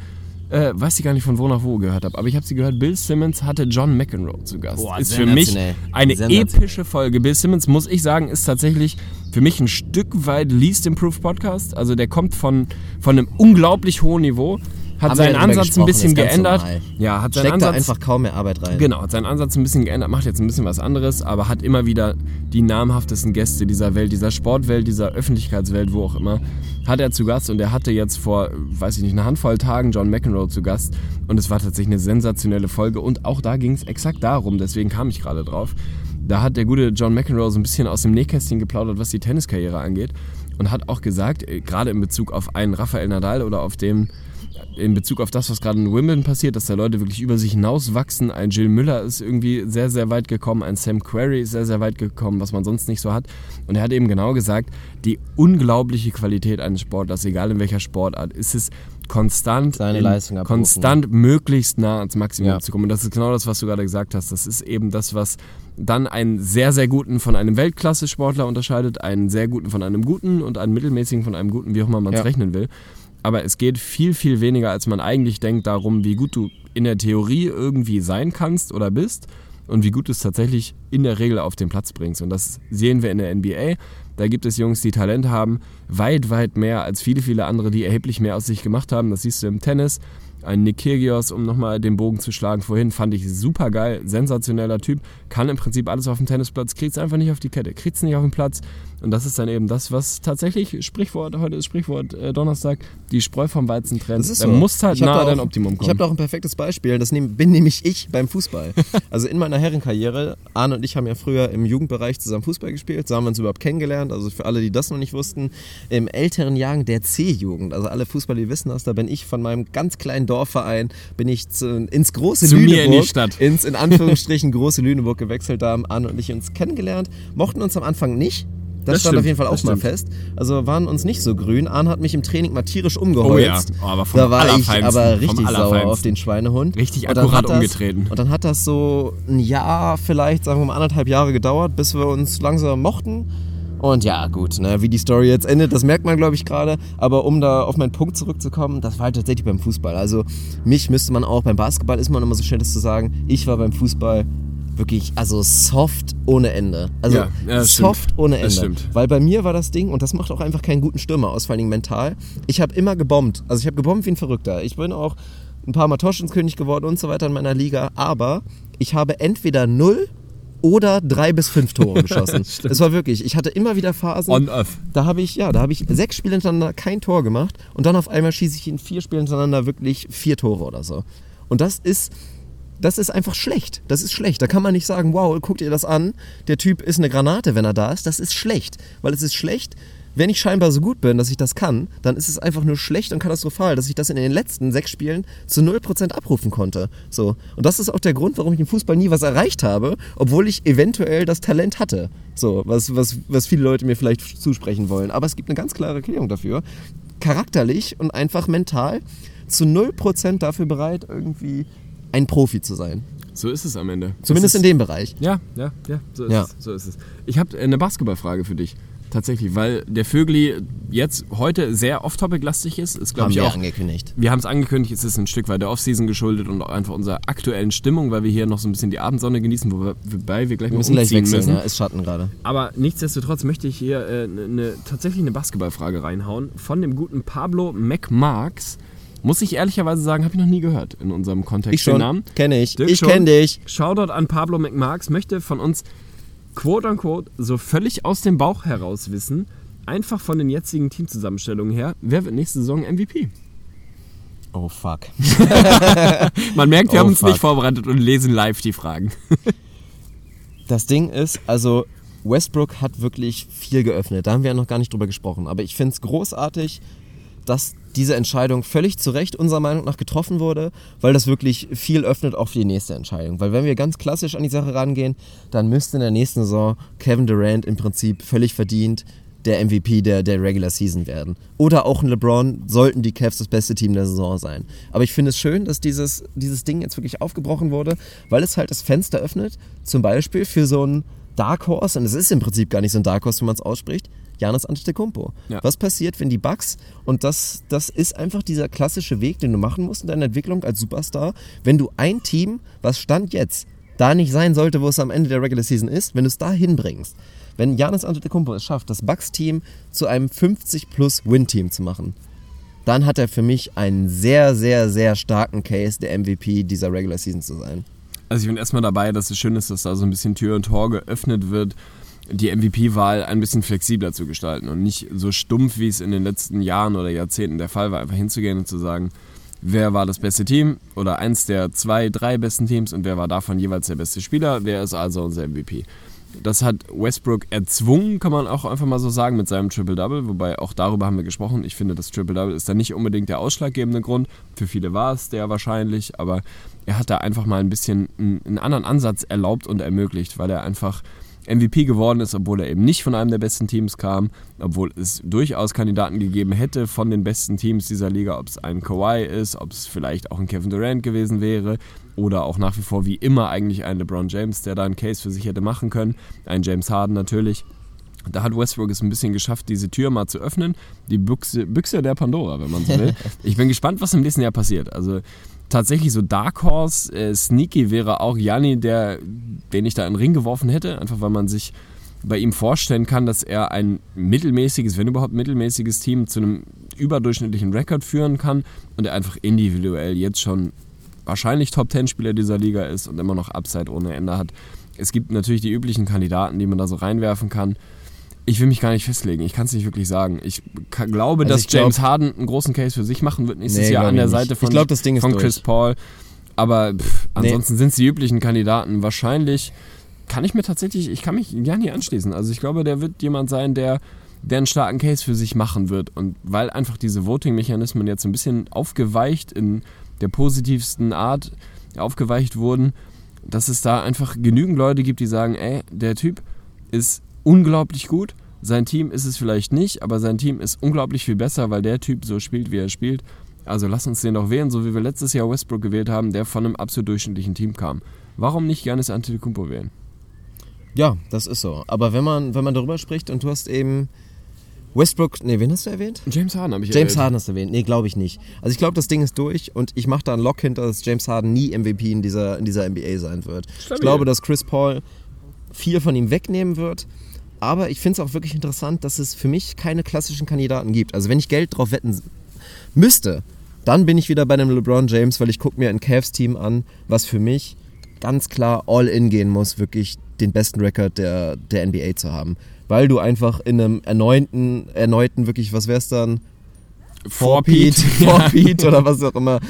äh, weiß ich gar nicht von wo nach wo gehört habe, aber ich habe sie gehört, Bill Simmons hatte John McEnroe zu Gast. Boah, ist für mich eine epische Folge. Bill Simmons, muss ich sagen, ist tatsächlich für mich ein Stück weit Least Improved Podcast. Also der kommt von, von einem unglaublich hohen Niveau, hat seinen Ansatz ein bisschen geändert. Ja, hat seinen Steckt da Ansatz einfach kaum mehr Arbeit rein. Genau, hat seinen Ansatz ein bisschen geändert, macht jetzt ein bisschen was anderes, aber hat immer wieder die namhaftesten Gäste dieser Welt, dieser Sportwelt, dieser Öffentlichkeitswelt, wo auch immer, hat er zu Gast und er hatte jetzt vor, weiß ich nicht, einer Handvoll Tagen John McEnroe zu Gast und es war tatsächlich eine sensationelle Folge und auch da ging es exakt darum, deswegen kam ich gerade drauf. Da hat der gute John McEnroe so ein bisschen aus dem Nähkästchen geplaudert, was die Tenniskarriere angeht und hat auch gesagt, äh, gerade in Bezug auf einen Rafael Nadal oder auf dem in Bezug auf das, was gerade in Wimbledon passiert, dass da Leute wirklich über sich hinauswachsen. Ein Jill Müller ist irgendwie sehr, sehr weit gekommen, ein Sam Querrey ist sehr, sehr weit gekommen, was man sonst nicht so hat. Und er hat eben genau gesagt, die unglaubliche Qualität eines Sportlers, egal in welcher Sportart, ist es konstant, Seine in- Leistung abrufen. konstant möglichst nah ans Maximum Ja. zu kommen. Und das ist genau das, was du gerade gesagt hast. Das ist eben das, was dann einen sehr, sehr guten von einem Weltklasse-Sportler unterscheidet, einen sehr guten von einem guten und einen mittelmäßigen von einem guten, wie auch immer man es Ja. rechnen will. Aber es geht viel, viel weniger, als man eigentlich denkt, darum, wie gut du in der Theorie irgendwie sein kannst oder bist und wie gut du es tatsächlich in der Regel auf den Platz bringst. Und das sehen wir in der NBA. Da gibt es Jungs, die Talent haben, weit, weit mehr als viele, viele andere, die erheblich mehr aus sich gemacht haben. Das siehst du im Tennis. Ein Nick Kyrgios, um nochmal den Bogen zu schlagen, vorhin fand ich super geil, sensationeller Typ, kann im Prinzip alles auf dem Tennisplatz, kriegt es einfach nicht auf die Kette, kriegt es nicht auf den Platz. Und das ist dann eben das, was tatsächlich, Sprichwort, heute ist Sprichwort äh, Donnerstag, die Spreu vom Weizen trennt. Das ist da so. musst halt Ich hab nah da an dein Optimum Ich kommen. habe da auch ein perfektes Beispiel. Das nehm, bin nämlich ich beim Fußball. Also in meiner Herrenkarriere, Arne und ich haben ja früher im Jugendbereich zusammen Fußball gespielt. So haben wir uns überhaupt kennengelernt. Also für alle, die das noch nicht wussten, im älteren Jahren der C-Jugend. Also alle Fußballer, die wissen das, da bin ich von meinem ganz kleinen Dorfverein bin ich zu, ins große Zu mir Lüneburg, in die Stadt. ins in Anführungsstrichen große Lüneburg gewechselt. Da haben Arne und ich uns kennengelernt, mochten uns am Anfang nicht. Das, Das stand stimmt, auf jeden Fall auch mal stimmt. fest. Also waren uns nicht so grün. Arne hat mich im Training mal tierisch umgeholzt. Oh ja, aber vom da war ich aber richtig sauer auf den Schweinehund. Richtig akkurat das, umgetreten. Und dann hat das so ein Jahr, vielleicht sagen wir mal anderthalb Jahre gedauert, bis wir uns langsam mochten. Und ja, gut, ne, wie die Story jetzt endet, das merkt man, glaube ich, gerade. Aber um da auf meinen Punkt zurückzukommen, das war halt tatsächlich beim Fußball. Also mich müsste man auch, beim Basketball ist man immer so schnell, das zu sagen, ich war beim Fußball wirklich, also soft ohne Ende. Also Ja, ja, soft stimmt. ohne Ende. Weil bei mir war das Ding, und das macht auch einfach keinen guten Stürmer aus, vor Dingen mental, ich habe immer gebombt. Also ich habe gebombt wie ein Verrückter. Ich bin auch ein paar Mal Torschützenkönig geworden und so weiter in meiner Liga, aber ich habe entweder null oder drei bis fünf Tore geschossen. Es war wirklich, ich hatte immer wieder Phasen. On-off. Da habe ich, ja, da habe ich sechs Spiele hintereinander kein Tor gemacht und dann auf einmal schieße ich in vier Spielen hintereinander wirklich vier Tore oder so. Und das ist, das ist einfach schlecht. Das ist schlecht. Da kann man nicht sagen, wow, guckt ihr das an, der Typ ist eine Granate, wenn er da ist. Das ist schlecht. Weil es ist schlecht, wenn ich scheinbar so gut bin, dass ich das kann, dann ist es einfach nur schlecht und katastrophal, dass ich das in den letzten sechs Spielen zu 0% abrufen konnte. So. Und das ist auch der Grund, warum ich im Fußball nie was erreicht habe, obwohl ich eventuell das Talent hatte. So, was, was, was viele Leute mir vielleicht zusprechen wollen. Aber es gibt eine ganz klare Erklärung dafür. Charakterlich und einfach mental zu 0% dafür bereit, irgendwie ein Profi zu sein. So ist es am Ende. Zumindest in dem Bereich. Ja, ja, ja, so ist, Ja. Es, so ist es. Ich habe eine Basketballfrage für dich. Tatsächlich, weil der Vögli jetzt heute sehr off-topic-lastig ist. Ist, glaube Haben ich, wir auch. angekündigt. Wir haben es angekündigt, es ist ein Stück weit der Offseason geschuldet und auch einfach unserer aktuellen Stimmung, weil wir hier noch so ein bisschen die Abendsonne genießen, wobei wir gleich Wir mal müssen gleich wechseln, müssen. ja, ist Schatten gerade. Aber nichtsdestotrotz möchte ich hier äh, ne, ne, tatsächlich eine Basketballfrage reinhauen von dem guten Pablo McMarks. Muss ich ehrlicherweise sagen, habe ich noch nie gehört in unserem Kontext Ich schon. Namen. Kenne ich. Dirk ich kenne dich. Shoutout an Pablo McMarks, möchte von uns quote unquote so völlig aus dem Bauch heraus wissen, einfach von den jetzigen Teamzusammenstellungen her, wer wird nächste Saison MVP? Oh fuck. Man merkt, wir Oh, haben uns fuck. nicht vorbereitet und lesen live die Fragen. Das Ding ist, also Westbrook hat wirklich viel geöffnet. Da haben wir ja noch gar nicht drüber gesprochen. Aber ich finde es großartig, dass diese Entscheidung völlig zu Recht unserer Meinung nach getroffen wurde, weil das wirklich viel öffnet auch für die nächste Entscheidung. Weil wenn wir ganz klassisch an die Sache rangehen, dann müsste in der nächsten Saison Kevin Durant im Prinzip völlig verdient der MVP der, der Regular Season werden. Oder auch ein LeBron sollten die Cavs das beste Team der Saison sein. Aber ich finde es schön, dass dieses, dieses Ding jetzt wirklich aufgebrochen wurde, weil es halt das Fenster öffnet, zum Beispiel für so einen Dark Horse, und es ist im Prinzip gar nicht so ein Dark Horse, wenn man es ausspricht, Janis Antetokounmpo. Ja. Was passiert, wenn die Bucks, und das, das ist einfach dieser klassische Weg, den du machen musst in deiner Entwicklung als Superstar, wenn du ein Team, was Stand jetzt da nicht sein sollte, wo es am Ende der Regular Season ist, wenn du es da hinbringst, wenn Janis Antetokounmpo es schafft, das Bucks-Team zu einem 50-plus-Win-Team zu machen, dann hat er für mich einen sehr, sehr, sehr starken Case, der MVP dieser Regular Season zu sein. Also ich bin erstmal dabei, dass es schön ist, dass da so ein bisschen Tür und Tor geöffnet wird, die MVP-Wahl ein bisschen flexibler zu gestalten und nicht so stumpf, wie es in den letzten Jahren oder Jahrzehnten der Fall war, einfach hinzugehen und zu sagen, wer war das beste Team oder eins der zwei, drei besten Teams und wer war davon jeweils der beste Spieler, wer ist also unser MVP. Das hat Westbrook erzwungen, kann man auch einfach mal so sagen, mit seinem Triple-Double. Wobei auch darüber haben wir gesprochen. Ich finde, das Triple-Double ist da nicht unbedingt der ausschlaggebende Grund. Für viele war es der wahrscheinlich, aber er hat da einfach mal ein bisschen einen, anderen Ansatz erlaubt und ermöglicht, weil er einfach MVP geworden ist, obwohl er eben nicht von einem der besten Teams kam, obwohl es durchaus Kandidaten gegeben hätte von den besten Teams dieser Liga, ob es ein Kawhi ist, ob es vielleicht auch ein Kevin Durant gewesen wäre oder auch nach wie vor wie immer eigentlich ein LeBron James, der da einen Case für sich hätte machen können, ein James Harden natürlich. Da hat Westbrook es ein bisschen geschafft, diese Tür mal zu öffnen. Die Büchse, Büchse der Pandora, wenn man so will. Ich bin gespannt, was im nächsten Jahr passiert. Also tatsächlich so Dark Horse, äh, Sneaky wäre auch Janni, der, den ich da in den Ring geworfen hätte, einfach weil man sich bei ihm vorstellen kann, dass er ein mittelmäßiges, wenn überhaupt mittelmäßiges Team zu einem überdurchschnittlichen Rekord führen kann und er einfach individuell jetzt schon wahrscheinlich Top-10-Spieler dieser Liga ist und immer noch Upside ohne Ende hat. Es gibt natürlich die üblichen Kandidaten, die man da so reinwerfen kann. Ich will mich gar nicht festlegen. Ich kann es nicht wirklich sagen. Ich glaube, Also dass ich glaub- James Harden einen großen Case für sich machen wird nächstes Nee, Jahr glaub an der nicht. Seite von, glaub, von Chris durch. Paul. Aber pff, ansonsten sind es die üblichen Kandidaten. Wahrscheinlich kann ich mir tatsächlich, ich kann mich ja nie anschließen. Also ich glaube, der wird jemand sein, der, der einen starken Case für sich machen wird. Und weil einfach diese Voting-Mechanismen jetzt ein bisschen aufgeweicht in der positivsten Art aufgeweicht wurden, dass es da einfach genügend Leute gibt, die sagen, ey, der Typ ist unglaublich gut. Sein Team ist es vielleicht nicht, aber sein Team ist unglaublich viel besser, weil der Typ so spielt, wie er spielt. Also lass uns den doch wählen, so wie wir letztes Jahr Westbrook gewählt haben, der von einem absolut durchschnittlichen Team kam. Warum nicht Giannis Antetokounmpo wählen? Ja, das ist so. Aber wenn man, wenn man darüber spricht und du hast eben Westbrook, nee, wen hast du erwähnt? James Harden habe ich James erwähnt. Harden hast du erwähnt. Nee, glaube ich nicht. Also ich glaube, das Ding ist durch und ich mache da einen Lock hinter, dass James Harden nie MVP in dieser, in dieser NBA sein wird. Stabil. Ich glaube, dass Chris Paul viel von ihm wegnehmen wird. Aber ich finde es auch wirklich interessant, dass es für mich keine klassischen Kandidaten gibt. Also wenn ich Geld drauf wetten müsste, dann bin ich wieder bei einem LeBron James, weil ich gucke mir ein Cavs-Team an, was für mich ganz klar all in gehen muss, wirklich den besten Rekord der, der NBA zu haben. Weil du einfach in einem erneuten, erneuten wirklich, was wär's dann? Vorpeat, Vorpeat oder was auch immer,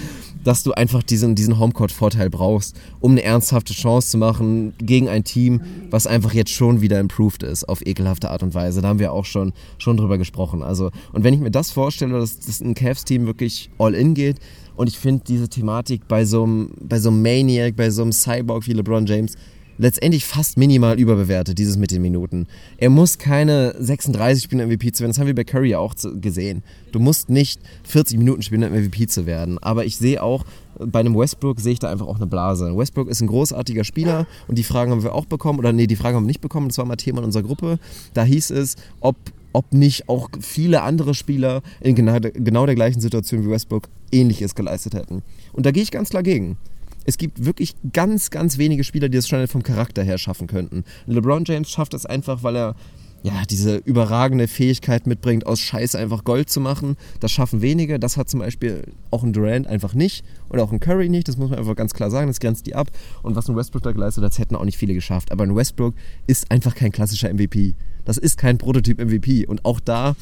dass du einfach diesen, diesen Homecourt-Vorteil brauchst, um eine ernsthafte Chance zu machen gegen ein Team, was einfach jetzt schon wieder improved ist auf ekelhafte Art und Weise. Da haben wir auch schon, schon drüber gesprochen. Also, und wenn ich mir das vorstelle, dass, dass ein Cavs-Team wirklich all in geht, und ich finde diese Thematik bei so einem, bei so einem Maniac, bei so einem Cyborg wie LeBron James, letztendlich fast minimal überbewertet, dieses mit den Minuten. Er muss keine 36 spielen, um MVP zu werden. Das haben wir bei Curry auch zu, gesehen. Du musst nicht 40 Minuten spielen, um MVP zu werden. Aber ich sehe auch, bei einem Westbrook sehe ich da einfach auch eine Blase. Westbrook ist ein großartiger Spieler und die Fragen haben wir auch bekommen. Oder nee, die Fragen haben wir nicht bekommen. Das war mal Thema in unserer Gruppe. Da hieß es, ob ob nicht auch viele andere Spieler in genau der, genau der gleichen Situation wie Westbrook ähnliches geleistet hätten. Und da gehe ich ganz klar gegen es gibt wirklich ganz, ganz wenige Spieler, die das schon vom Charakter her schaffen könnten. LeBron James schafft es einfach, weil er ja, diese überragende Fähigkeit mitbringt, aus Scheiße einfach Gold zu machen. Das schaffen wenige. Das hat zum Beispiel auch ein Durant einfach nicht. Oder auch ein Curry nicht. Das muss man einfach ganz klar sagen. Das grenzt die ab. Und was ein Westbrook da geleistet hat, das hätten auch nicht viele geschafft. Aber ein Westbrook ist einfach kein klassischer MVP. Das ist kein Prototyp-MVP. Und auch da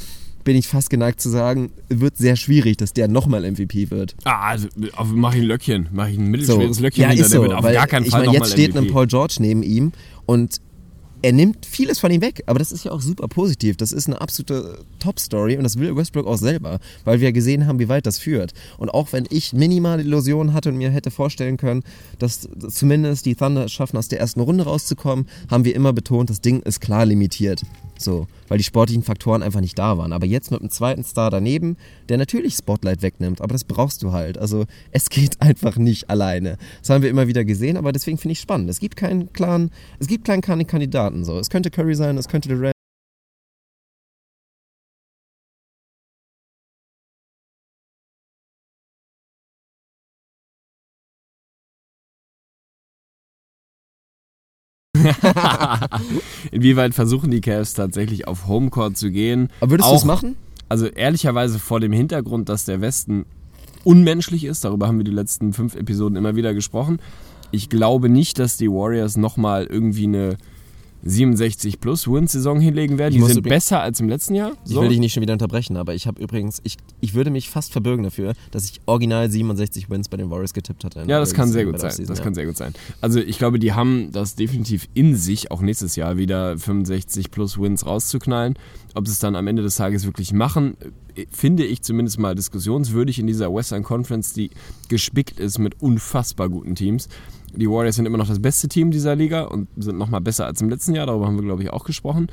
bin ich fast geneigt zu sagen, wird sehr schwierig, dass der nochmal MVP wird. Ah, also mach ich ein Löckchen. Mach ich ein mittelschweres Löckchen ja, hinter, ist der so, auf weil gar keinen ich Fall meine, nochmal jetzt steht MVP. ein Paul George neben ihm und er nimmt vieles von ihm weg, aber das ist ja auch super positiv. Das ist eine absolute Top-Story und das will Westbrook auch selber, weil wir gesehen haben, wie weit das führt. Und auch wenn ich minimale Illusionen hatte und mir hätte vorstellen können, dass zumindest die Thunder es schaffen, aus der ersten Runde rauszukommen, haben wir immer betont, das Ding ist klar limitiert. So, weil die sportlichen Faktoren einfach nicht da waren. Aber jetzt mit einem zweiten Star daneben, der natürlich Spotlight wegnimmt, aber das brauchst du halt. Also es geht einfach nicht alleine. Das haben wir immer wieder gesehen, aber deswegen finde ich spannend. Es gibt keinen klaren, es gibt keinen klaren Kandidaten. So, es könnte Curry sein, es könnte Durant. Inwieweit versuchen die Cavs tatsächlich auf Homecourt zu gehen? Aber würdest du es machen? Also ehrlicherweise vor dem Hintergrund, dass der Westen unmenschlich ist, darüber haben wir die letzten fünf Episoden immer wieder gesprochen. Ich glaube nicht, dass die Warriors nochmal irgendwie eine 67 plus Win-Saison hinlegen werden. Ich Die sind besser als im letzten Jahr. Ich will dich nicht schon wieder unterbrechen, aber ich habe übrigens, ich, ich würde mich fast verbürgen dafür, dass ich original 67 Wins bei den Warriors getippt hatte. Ja, das kann sehr gut sein. Das ja. kann sehr gut sein. Also ich glaube, die haben das definitiv in sich, auch nächstes Jahr wieder 65 plus Wins rauszuknallen. Ob sie es dann am Ende des Tages wirklich machen, äh, finde ich zumindest mal diskussionswürdig in dieser Western Conference, die gespickt ist mit unfassbar guten Teams. Die Warriors sind immer noch das beste Team dieser Liga und sind nochmal besser als im letzten Jahr. Darüber haben wir, glaube ich, auch gesprochen.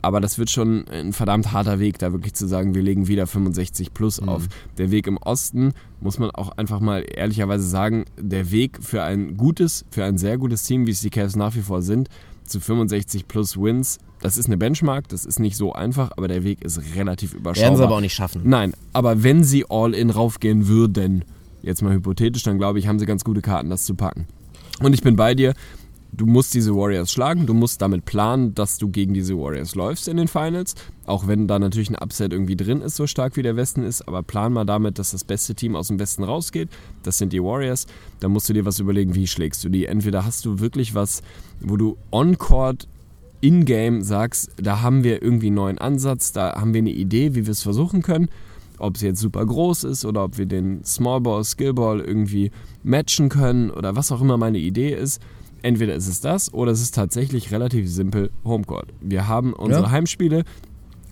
Aber das wird schon ein verdammt harter Weg, da wirklich zu sagen, wir legen wieder 65 plus auf. Der Weg im Osten, muss man auch einfach mal ehrlicherweise sagen, der Weg für ein gutes, für ein sehr gutes Team, wie es die Cavs nach wie vor sind, zu 65 plus Wins, das ist eine Benchmark, das ist nicht so einfach, aber der Weg ist relativ überschaubar. Werden sie aber auch nicht schaffen. Nein, aber wenn sie all in raufgehen würden, jetzt mal hypothetisch, dann glaube ich, haben sie ganz gute Karten, das zu packen. Und ich bin bei dir. Du musst diese Warriors schlagen, du musst damit planen, dass du gegen diese Warriors läufst in den Finals. Auch wenn da natürlich ein Upset irgendwie drin ist, so stark wie der Westen ist. Aber plan mal damit, dass das beste Team aus dem Westen rausgeht. Das sind die Warriors. Da musst du dir was überlegen, wie schlägst du die. Entweder hast du wirklich was, wo du on-court in-game sagst, da haben wir irgendwie einen neuen Ansatz, da haben wir eine Idee, wie wir es versuchen können. Ob es jetzt super groß ist oder ob wir den Smallball, Skillball irgendwie matchen können oder was auch immer meine Idee ist. Entweder ist es das oder es ist tatsächlich relativ simpel Homecourt. Wir haben unsere Ja. Heimspiele,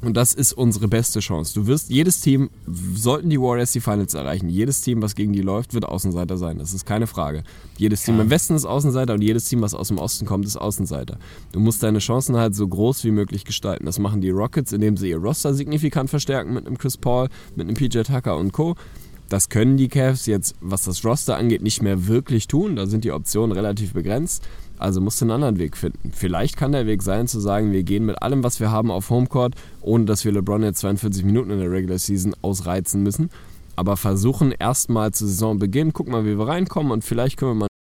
Und das ist unsere beste Chance. Du wirst, jedes Team, sollten die Warriors die Finals erreichen, jedes Team, was gegen die läuft, wird Außenseiter sein. Das ist keine Frage. Jedes Team im Westen ist Außenseiter und jedes Team, was aus dem Osten kommt, ist Außenseiter. Du musst deine Chancen halt so groß wie möglich gestalten. Das machen die Rockets, indem sie ihr Roster signifikant verstärken mit einem Chris Paul, mit einem PJ Tucker und Co. Das können die Cavs jetzt, was das Roster angeht, nicht mehr wirklich tun. Da sind die Optionen relativ begrenzt. Also musst du einen anderen Weg finden. Vielleicht kann der Weg sein, zu sagen, wir gehen mit allem, was wir haben, auf Homecourt, ohne dass wir LeBron jetzt 42 Minuten in der Regular Season ausreizen müssen. Aber versuchen erstmal zu Saisonbeginn, gucken mal, wie wir reinkommen und vielleicht können wir mal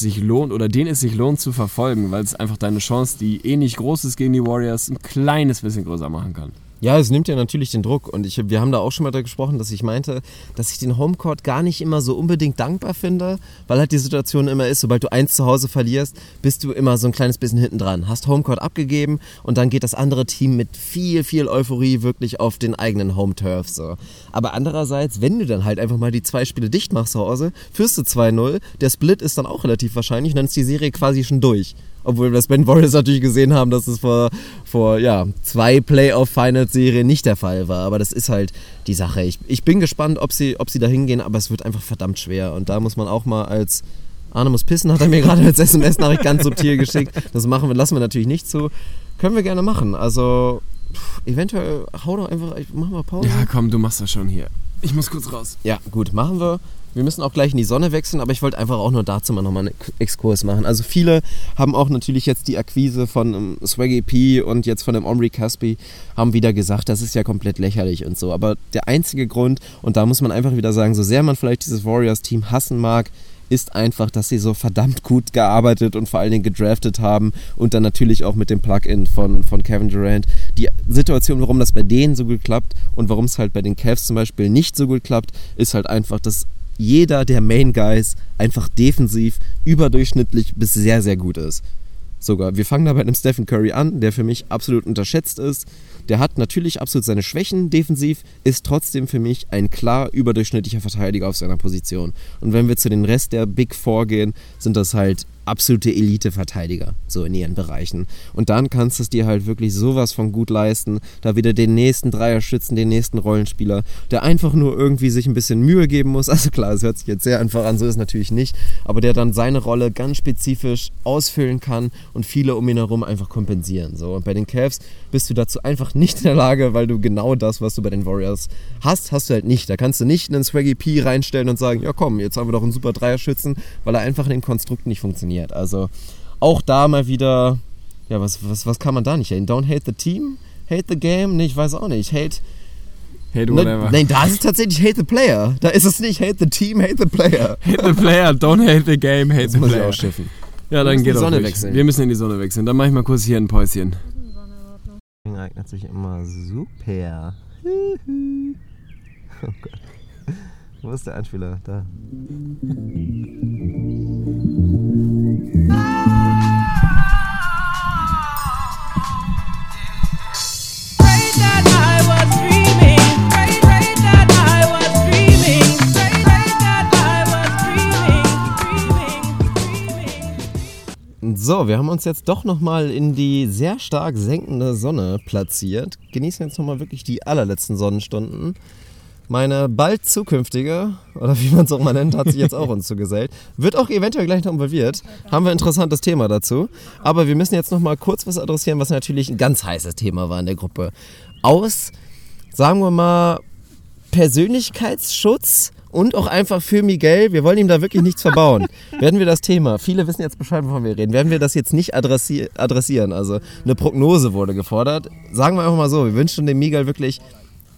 sich lohnt oder den es sich lohnt zu verfolgen, weil es einfach deine Chance, die eh nicht groß ist gegen die Warriors, ein kleines bisschen größer machen kann. Ja, es nimmt ja natürlich den Druck. Und ich, wir haben da auch schon mal darüber gesprochen, dass ich meinte, dass ich den Homecourt gar nicht immer so unbedingt dankbar finde, weil halt die Situation immer ist, sobald du eins zu Hause verlierst, bist du immer so ein kleines bisschen hinten dran. Hast Homecourt abgegeben und dann geht das andere Team mit viel, viel Euphorie wirklich auf den eigenen Home-Turf. So. Aber andererseits, wenn du dann halt einfach mal die zwei Spiele dicht machst zu Hause, führst du 2-0, der Split ist dann auch relativ wahrscheinlich und dann ist die Serie quasi schon durch. Obwohl wir das Ben Warriors natürlich gesehen haben, dass es vor, vor ja, zwei Playoff-Finals-Serien nicht der Fall war. Aber das ist halt die Sache. Ich, ich bin gespannt, ob sie, ob sie da hingehen, aber es wird einfach verdammt schwer. Und da muss man auch mal als Arne muss pissen, hat er mir gerade als SMS-Nachricht ganz subtil geschickt. Das machen wir, lassen wir natürlich nicht zu. Können wir gerne machen. Also, pff, eventuell hau doch einfach, ich mach mal Pause. Ja, komm, du machst das schon hier. Ich muss kurz raus. Ja, gut, machen wir. Wir müssen auch gleich in die Sonne wechseln, aber ich wollte einfach auch nur dazu mal nochmal einen Exkurs machen. Also viele haben auch natürlich jetzt die Akquise von um, Swaggy P und jetzt von dem Omri Caspi haben wieder gesagt, das ist ja komplett lächerlich und so. Aber der einzige Grund, und da muss man einfach wieder sagen, so sehr man vielleicht dieses Warriors-Team hassen mag, ist einfach, dass sie so verdammt gut gearbeitet und vor allen Dingen gedraftet haben und dann natürlich auch mit dem Plugin von, von Kevin Durant. Die Situation, warum das bei denen so gut klappt und warum es halt bei den Cavs zum Beispiel nicht so gut klappt, ist halt einfach, dass jeder der Main Guys einfach defensiv überdurchschnittlich bis sehr, sehr gut ist. Sogar. Wir fangen da bei einem Stephen Curry an, der für mich absolut unterschätzt ist. Der hat natürlich absolut seine Schwächen defensiv, ist trotzdem für mich ein klar überdurchschnittlicher Verteidiger auf seiner Position. Und wenn wir zu den Rest der Big Four gehen, sind das halt absolute Elite-Verteidiger, so in ihren Bereichen. Und dann kannst du es dir halt wirklich sowas von gut leisten, da wieder den nächsten Dreier schützen, den nächsten Rollenspieler, der einfach nur irgendwie sich ein bisschen Mühe geben muss. Also klar, es hört sich jetzt sehr einfach an, so ist es natürlich nicht, aber der dann seine Rolle ganz spezifisch ausfüllen kann und viele um ihn herum einfach kompensieren. So. Und bei den Cavs bist du dazu einfach nicht in der Lage, weil du genau das, was du bei den Warriors hast, hast du halt nicht. Da kannst du nicht einen Swaggy P reinstellen und sagen, ja komm, jetzt haben wir doch einen super Dreier-Schützen, weil er einfach in dem Konstrukt nicht funktioniert. Also auch da mal wieder, ja, was, was, was kann man da nicht haten? Don't hate the team, hate the game? Nee, ich weiß auch nicht. Hate. Hate whatever. nein, da ist es tatsächlich hate the player. Da ist es nicht hate the team, hate the player. Hate the player, don't hate the game, hate Das the muss ich player. ausschiffen. Ja, Wir dann müssen geht die auch Sonne ruhig. wechseln. Wir müssen in die Sonne wechseln. Dann mache ich mal kurz hier ein Päuschen. eignet sich immer super. oh Gott. Wo ist der Einspieler? Da. So, wir haben uns jetzt doch nochmal in die sehr stark senkende Sonne platziert. Genießen jetzt nochmal wirklich die allerletzten Sonnenstunden. Meine bald zukünftige, oder wie man es auch mal nennt, hat sich jetzt auch uns zugesellt. Wird auch eventuell gleich noch involviert. Haben wir ein interessantes Thema dazu. Aber wir müssen jetzt nochmal kurz was adressieren, was natürlich ein ganz heißes Thema war in der Gruppe. Aus, sagen wir mal, Persönlichkeitsschutz und auch einfach für Miguel, wir wollen ihm da wirklich nichts verbauen. Werden wir das Thema, viele wissen jetzt Bescheid, wovon wir reden, werden wir das jetzt nicht adressi adressieren. Also eine Prognose wurde gefordert. Sagen wir einfach mal so, wir wünschen dem Miguel wirklich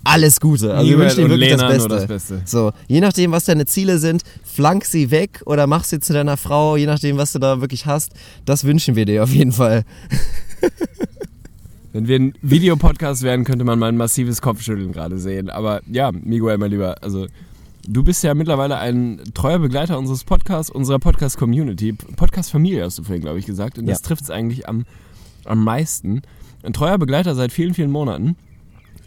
alles Gute. Also wir wünschen ihm wirklich das Beste. das Beste. So, je nachdem, was deine Ziele sind, flank sie weg oder mach sie zu deiner Frau, je nachdem, was du da wirklich hast. Das wünschen wir dir auf jeden Fall. Wenn wir ein Videopodcast wären, könnte man mal ein massives Kopfschütteln gerade sehen. Aber ja, Miguel, mein Lieber, also du bist ja mittlerweile ein treuer Begleiter unseres Podcasts, unserer Podcast-Community. Podcast-Familie hast du vorhin, glaube ich, gesagt. Und das Ja. trifft es eigentlich am, am meisten. Ein treuer Begleiter seit vielen, vielen Monaten.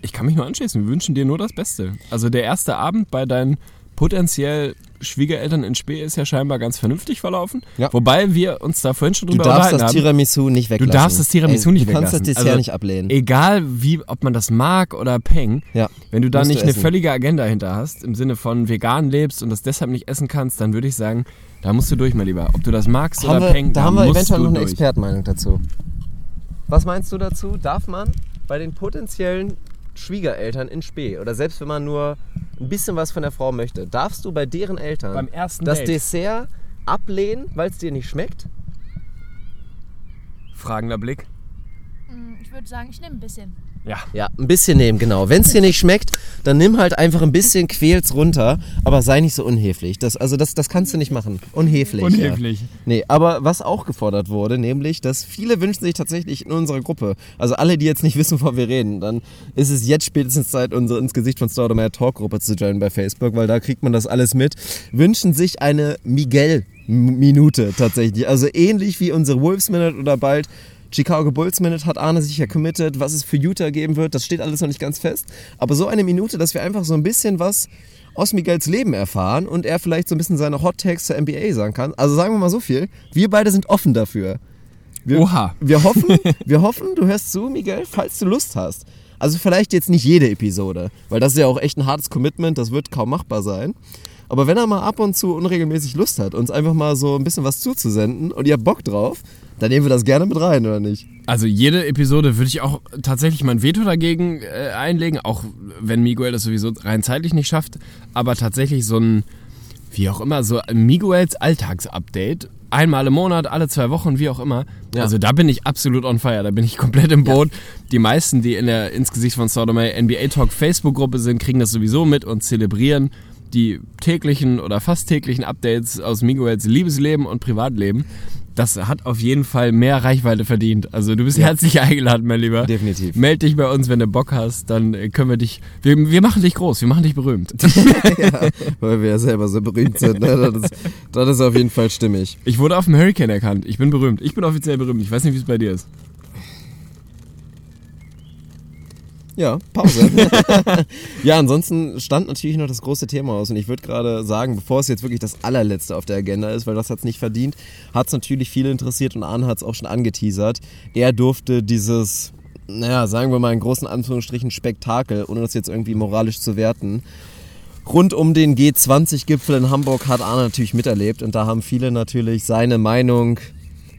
Ich kann mich nur anschließen. Wir wünschen dir nur das Beste. Also der erste Abend bei deinen potenziell Schwiegereltern in Spee ist ja scheinbar ganz vernünftig verlaufen. Ja. Wobei wir uns da vorhin schon Du drüber darfst unterhalten das haben. Tiramisu nicht weglassen. darfst das Tiramisu Ey, nicht Du kannst das weglassen. Dessert Also, nicht ablehnen. Egal, wie, ob man das mag oder peng, Ja, wenn du da musst du nicht eine essen. völlige Agenda hinter hast, im Sinne von vegan lebst und das deshalb nicht essen kannst, dann würde ich sagen, da musst du durch, mein Lieber. Ob du das magst haben oder wir, peng, da haben wir eventuell du noch eine durch. Expertenmeinung dazu. Was meinst du dazu? Darf man bei den potenziellen Schwiegereltern in Spee oder selbst wenn man nur ein bisschen was von der Frau möchte, darfst du bei deren Eltern Beim ersten das Date. Dessert ablehnen, weil es dir nicht schmeckt? Fragender Blick. Mm, Ich würde sagen, ich nehme ein bisschen. Ja. Ja, ein bisschen nehmen, genau. Wenn es dir nicht schmeckt, dann nimm halt einfach ein bisschen, quäl's runter, aber sei nicht so unhöflich. Das, also das, das kannst du nicht machen. Unhöflich. Unhöflich. Ja. Nee, aber was auch gefordert wurde, nämlich, dass viele wünschen sich tatsächlich in unserer Gruppe, also alle, die jetzt nicht wissen, wovon wir reden, dann ist es jetzt spätestens Zeit, unsere ins Gesicht von Staudemeyer Talk-Gruppe zu joinen bei Facebook, weil da kriegt man das alles mit, wünschen sich eine Miguel-Minute tatsächlich. Also ähnlich wie unsere Wolves Minute oder bald Chicago Bulls Minute hat Arne sich ja committed, was es für Utah geben wird, das steht alles noch nicht ganz fest. Aber so eine Minute, dass wir einfach so ein bisschen was aus Miguels Leben erfahren und er vielleicht so ein bisschen seine Hot Takes zur NBA sagen kann. Also sagen wir mal so viel, wir beide sind offen dafür. Wir, Oha. Wir hoffen, wir hoffen, du hörst zu, Miguel, falls du Lust hast. Also vielleicht jetzt nicht jede Episode, weil das ist ja auch echt ein hartes Commitment, das wird kaum machbar sein. Aber wenn er mal ab und zu unregelmäßig Lust hat, uns einfach mal so ein bisschen was zuzusenden und ihr habt Bock drauf, dann nehmen wir das gerne mit rein, oder nicht? Also jede Episode würde ich auch tatsächlich mein Veto dagegen äh, einlegen, auch wenn Miguel das sowieso rein zeitlich nicht schafft. Aber tatsächlich so ein, wie auch immer, so ein Miguels Alltagsupdate. Einmal im Monat, alle zwei Wochen, wie auch immer. Ja. Also da bin ich absolut on fire, da bin ich komplett im Boot. Die meisten, die in der ins Gesicht von Sodomay NBA Talk Facebook-Gruppe sind, kriegen das sowieso mit und zelebrieren die täglichen oder fast täglichen Updates aus Miguels Liebesleben und Privatleben. Das hat auf jeden Fall mehr Reichweite verdient. Also du bist herzlich eingeladen, mein Lieber. Definitiv. Meld dich bei uns, wenn du Bock hast, dann äh, können wir dich. Wir, wir machen dich groß, wir machen dich berühmt. ja, weil wir ja selber so berühmt sind. Ne? Das, ist, das ist auf jeden Fall stimmig. Ich wurde auf dem Hurricane erkannt. Ich bin berühmt. Ich bin offiziell berühmt. Ich weiß nicht, wie es bei dir ist. Ja, Pause. ja, ansonsten stand natürlich noch das große Thema aus und ich würde gerade sagen, bevor es jetzt wirklich das allerletzte auf der Agenda ist, weil das hat es nicht verdient, hat es natürlich viele interessiert und Arne hat es auch schon angeteasert. Er durfte dieses, naja, sagen wir mal in großen Anführungsstrichen Spektakel, ohne das jetzt irgendwie moralisch zu werten, rund um den G20-Gipfel in Hamburg hat Arne natürlich miterlebt und da haben viele natürlich seine Meinung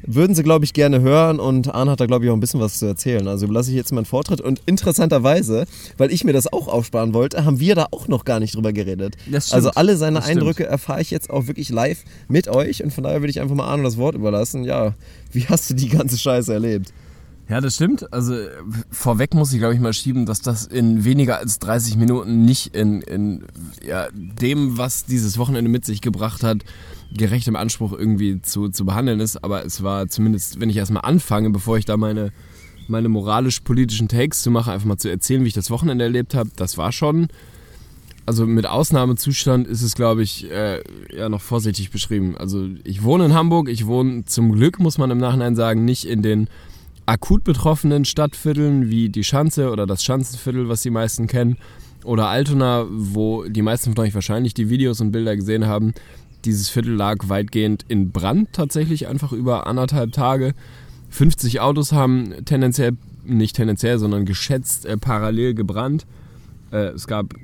würden sie, glaube ich, gerne hören und Arne hat da, glaube ich, auch ein bisschen was zu erzählen. Also lasse ich jetzt meinen Vortritt und interessanterweise, weil ich mir das auch aufsparen wollte, haben wir da auch noch gar nicht drüber geredet. Also alle seine. Eindrücke erfahre ich jetzt auch wirklich live mit euch und von daher würde ich einfach mal Arne das Wort überlassen. Ja, wie hast du die ganze Scheiße erlebt? Ja, das stimmt. Also vorweg muss ich, glaube ich, mal schieben, dass das in weniger als 30 Minuten nicht in, in ja, dem, was dieses Wochenende mit sich gebracht hat, gerechtem Anspruch irgendwie zu, zu behandeln ist. Aber es war zumindest, wenn ich erstmal anfange, bevor ich da meine, meine moralisch-politischen Takes zu mache, einfach mal zu erzählen, wie ich das Wochenende erlebt habe, das war schon. Also mit Ausnahmezustand ist es, glaube ich, äh, ja noch vorsichtig beschrieben. Also ich wohne in Hamburg, ich wohne zum Glück, muss man im Nachhinein sagen, nicht in den akut betroffenen Stadtvierteln wie die Schanze oder das Schanzenviertel, was die meisten kennen, oder Altona, wo die meisten von euch wahrscheinlich die Videos und Bilder gesehen haben. Dieses Viertel lag weitgehend in Brand tatsächlich, einfach über anderthalb Tage. 50 Autos haben tendenziell, nicht tendenziell, sondern geschätzt äh, parallel gebrannt. Äh, es gab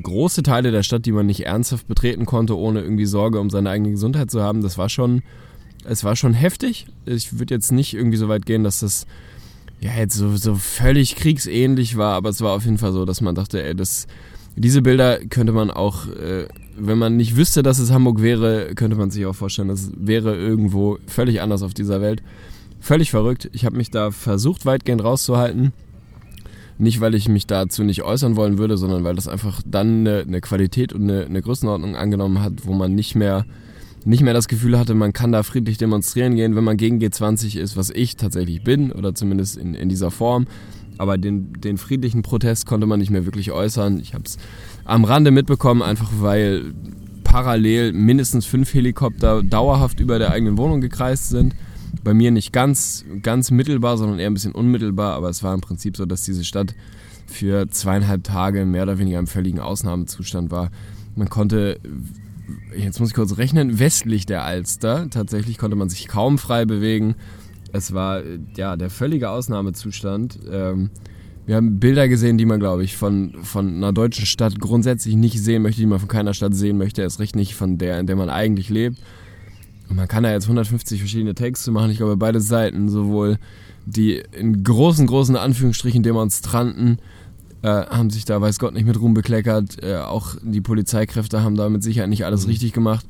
große Teile der Stadt, die man nicht ernsthaft betreten konnte, ohne irgendwie Sorge um seine eigene Gesundheit zu haben. Das war schon, es war schon heftig. Ich würde jetzt nicht irgendwie so weit gehen, dass das ja jetzt so, so völlig kriegsähnlich war, aber es war auf jeden Fall so, dass man dachte, ey, das, diese Bilder könnte man auch, äh, wenn man nicht wüsste, dass es Hamburg wäre, könnte man sich auch vorstellen, das wäre irgendwo völlig anders auf dieser Welt. Völlig verrückt. Ich habe mich da versucht, weitgehend rauszuhalten. Nicht, weil ich mich dazu nicht äußern wollen würde, sondern weil das einfach dann eine, eine Qualität und eine, eine Größenordnung angenommen hat, wo man nicht mehr, nicht mehr das Gefühl hatte, man kann da friedlich demonstrieren gehen, wenn man gegen G20 ist, was ich tatsächlich bin, oder zumindest in, in dieser Form. Aber den, den friedlichen Protest konnte man nicht mehr wirklich äußern. Ich habe es am Rande mitbekommen, einfach weil parallel mindestens fünf Helikopter dauerhaft über der eigenen Wohnung gekreist sind. bei mir nicht ganz, ganz mittelbar, sondern eher ein bisschen unmittelbar, aber es war im Prinzip so, dass diese Stadt für zweieinhalb Tage mehr oder weniger im völligen Ausnahmezustand war. Man konnte, jetzt muss ich kurz rechnen, westlich der Alster, tatsächlich konnte man sich kaum frei bewegen. Es war ja der völlige Ausnahmezustand. Ähm, wir haben Bilder gesehen, die man, glaube ich, von, von einer deutschen Stadt grundsätzlich nicht sehen möchte, die man von keiner Stadt sehen möchte, erst recht nicht von der, in der man eigentlich lebt. Und man kann da jetzt 150 verschiedene Texte machen. Ich glaube, beide Seiten, sowohl die in großen, großen Anführungsstrichen Demonstranten, äh, haben sich da, weiß Gott, nicht mit Ruhm bekleckert. Äh, auch die Polizeikräfte haben da mit Sicherheit nicht alles richtig gemacht.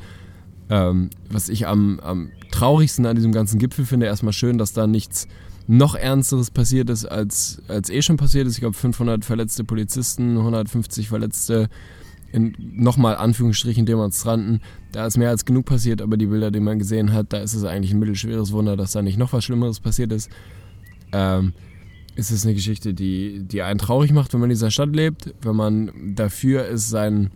Ähm, was ich am, am traurigsten an diesem ganzen Gipfel finde, erstmal schön, dass da nichts noch Ernsteres passiert ist, als, als eh schon passiert ist. Ich glaube, 500 verletzte Polizisten, 150 verletzte, nochmal Anführungsstrichen Demonstranten. Da ist mehr als genug passiert, aber die Bilder, die man gesehen hat, da ist es eigentlich ein mittelschweres Wunder, dass da nicht noch was Schlimmeres passiert ist. Ähm, ist es eine Geschichte, die, die einen traurig macht, wenn man in dieser Stadt lebt, wenn man dafür ist, seinen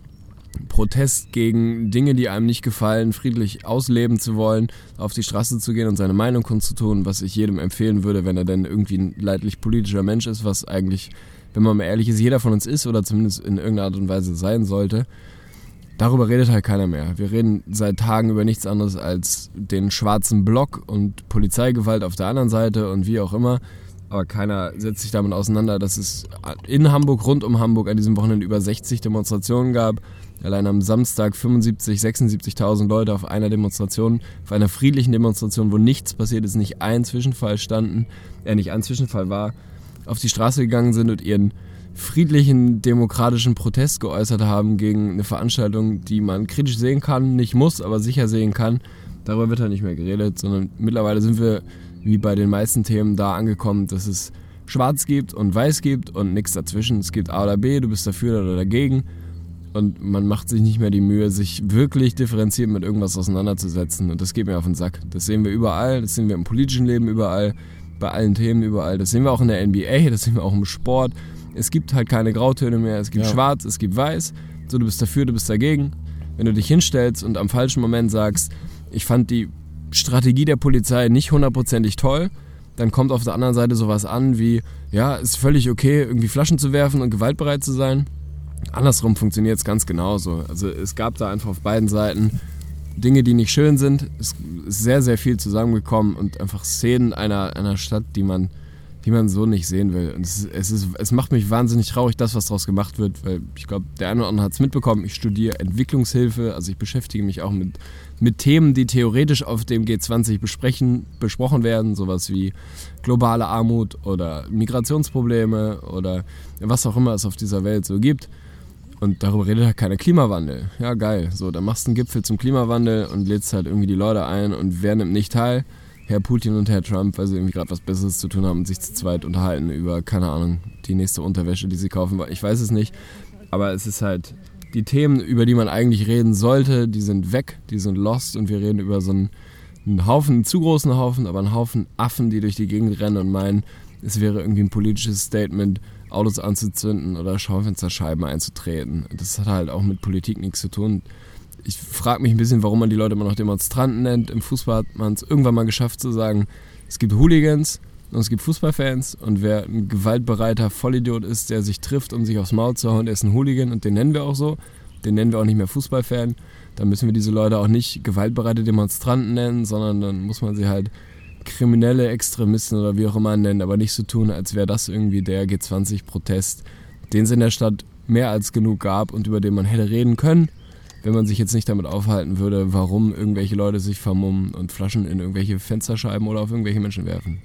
Protest gegen Dinge, die einem nicht gefallen, friedlich ausleben zu wollen, auf die Straße zu gehen und seine Meinung kundzutun, was ich jedem empfehlen würde, wenn er denn irgendwie ein leidlich politischer Mensch ist, was eigentlich, wenn man mal ehrlich ist, jeder von uns ist oder zumindest in irgendeiner Art und Weise sein sollte. Darüber redet halt keiner mehr. Wir reden seit Tagen über nichts anderes als den schwarzen Block und Polizeigewalt auf der anderen Seite und wie auch immer. Aber keiner setzt sich damit auseinander, dass es in Hamburg, rund um Hamburg an diesem Wochenende über 60 Demonstrationen gab. Allein am Samstag 75, 76.000 Leute auf einer Demonstration, auf einer friedlichen Demonstration, wo nichts passiert ist, nicht ein Zwischenfall standen, äh, nicht ein Zwischenfall war, auf die Straße gegangen sind und ihren friedlichen demokratischen Protest geäußert haben gegen eine Veranstaltung, die man kritisch sehen kann, nicht muss, aber sicher sehen kann. Darüber wird halt nicht mehr geredet, sondern mittlerweile sind wir wie bei den meisten Themen da angekommen, dass es schwarz gibt und weiß gibt und nichts dazwischen. Es gibt A oder B, du bist dafür oder dagegen. Und man macht sich nicht mehr die Mühe, sich wirklich differenziert mit irgendwas auseinanderzusetzen. Und das geht mir auf den Sack. Das sehen wir überall, das sehen wir im politischen Leben überall, bei allen Themen überall. Das sehen wir auch in der NBA, das sehen wir auch im Sport. Es gibt halt keine Grautöne mehr. Es gibt Ja. schwarz, es gibt weiß. So, du bist dafür, du bist dagegen. Wenn du dich hinstellst und am falschen Moment sagst, ich fand die Strategie der Polizei nicht hundertprozentig toll, dann kommt auf der anderen Seite sowas an wie, ja, ist völlig okay, irgendwie Flaschen zu werfen und gewaltbereit zu sein. Andersrum funktioniert es ganz genauso. Also es gab da einfach auf beiden Seiten Dinge, die nicht schön sind. Es ist sehr, sehr viel zusammengekommen und einfach Szenen einer, einer Stadt, die man, die man so nicht sehen will. Und es, es, ist, es macht mich wahnsinnig traurig, das, was daraus gemacht wird, weil ich glaube, der eine oder andere hat es mitbekommen. Ich studiere Entwicklungshilfe, also ich beschäftige mich auch mit, mit Themen, die theoretisch auf dem G20 besprechen, besprochen werden, sowas wie globale Armut oder Migrationsprobleme oder was auch immer es auf dieser Welt so gibt. Und darüber redet halt keiner Klimawandel. Ja, geil. So, dann machst du einen Gipfel zum Klimawandel und lädst halt irgendwie die Leute ein und wer nimmt nicht teil? Herr Putin und Herr Trump, weil sie irgendwie gerade was Besseres zu tun haben und sich zu zweit unterhalten über, keine Ahnung, die nächste Unterwäsche, die sie kaufen wollen. Ich weiß es nicht. Aber es ist halt, die Themen, über die man eigentlich reden sollte, die sind weg, die sind lost und wir reden über so einen, einen Haufen, einen zu großen Haufen, aber einen Haufen Affen, die durch die Gegend rennen und meinen, es wäre irgendwie ein politisches Statement, Autos anzuzünden oder Schaufensterscheiben einzutreten. Das hat halt auch mit Politik nichts zu tun. Ich frage mich ein bisschen, warum man die Leute immer noch Demonstranten nennt. Im Fußball hat man es irgendwann mal geschafft zu sagen, es gibt Hooligans und es gibt Fußballfans und wer ein gewaltbereiter Vollidiot ist, der sich trifft, um sich aufs Maul zu hauen, der ist ein Hooligan und den nennen wir auch so. Den nennen wir auch nicht mehr Fußballfan. Dann müssen wir diese Leute auch nicht gewaltbereite Demonstranten nennen, sondern dann muss man sie halt kriminelle Extremisten oder wie auch immer nennen, aber nicht so tun, als wäre das irgendwie der G20-Protest, den es in der Stadt mehr als genug gab und über den man hätte reden können, wenn man sich jetzt nicht damit aufhalten würde, warum irgendwelche Leute sich vermummen und Flaschen in irgendwelche Fensterscheiben oder auf irgendwelche Menschen werfen.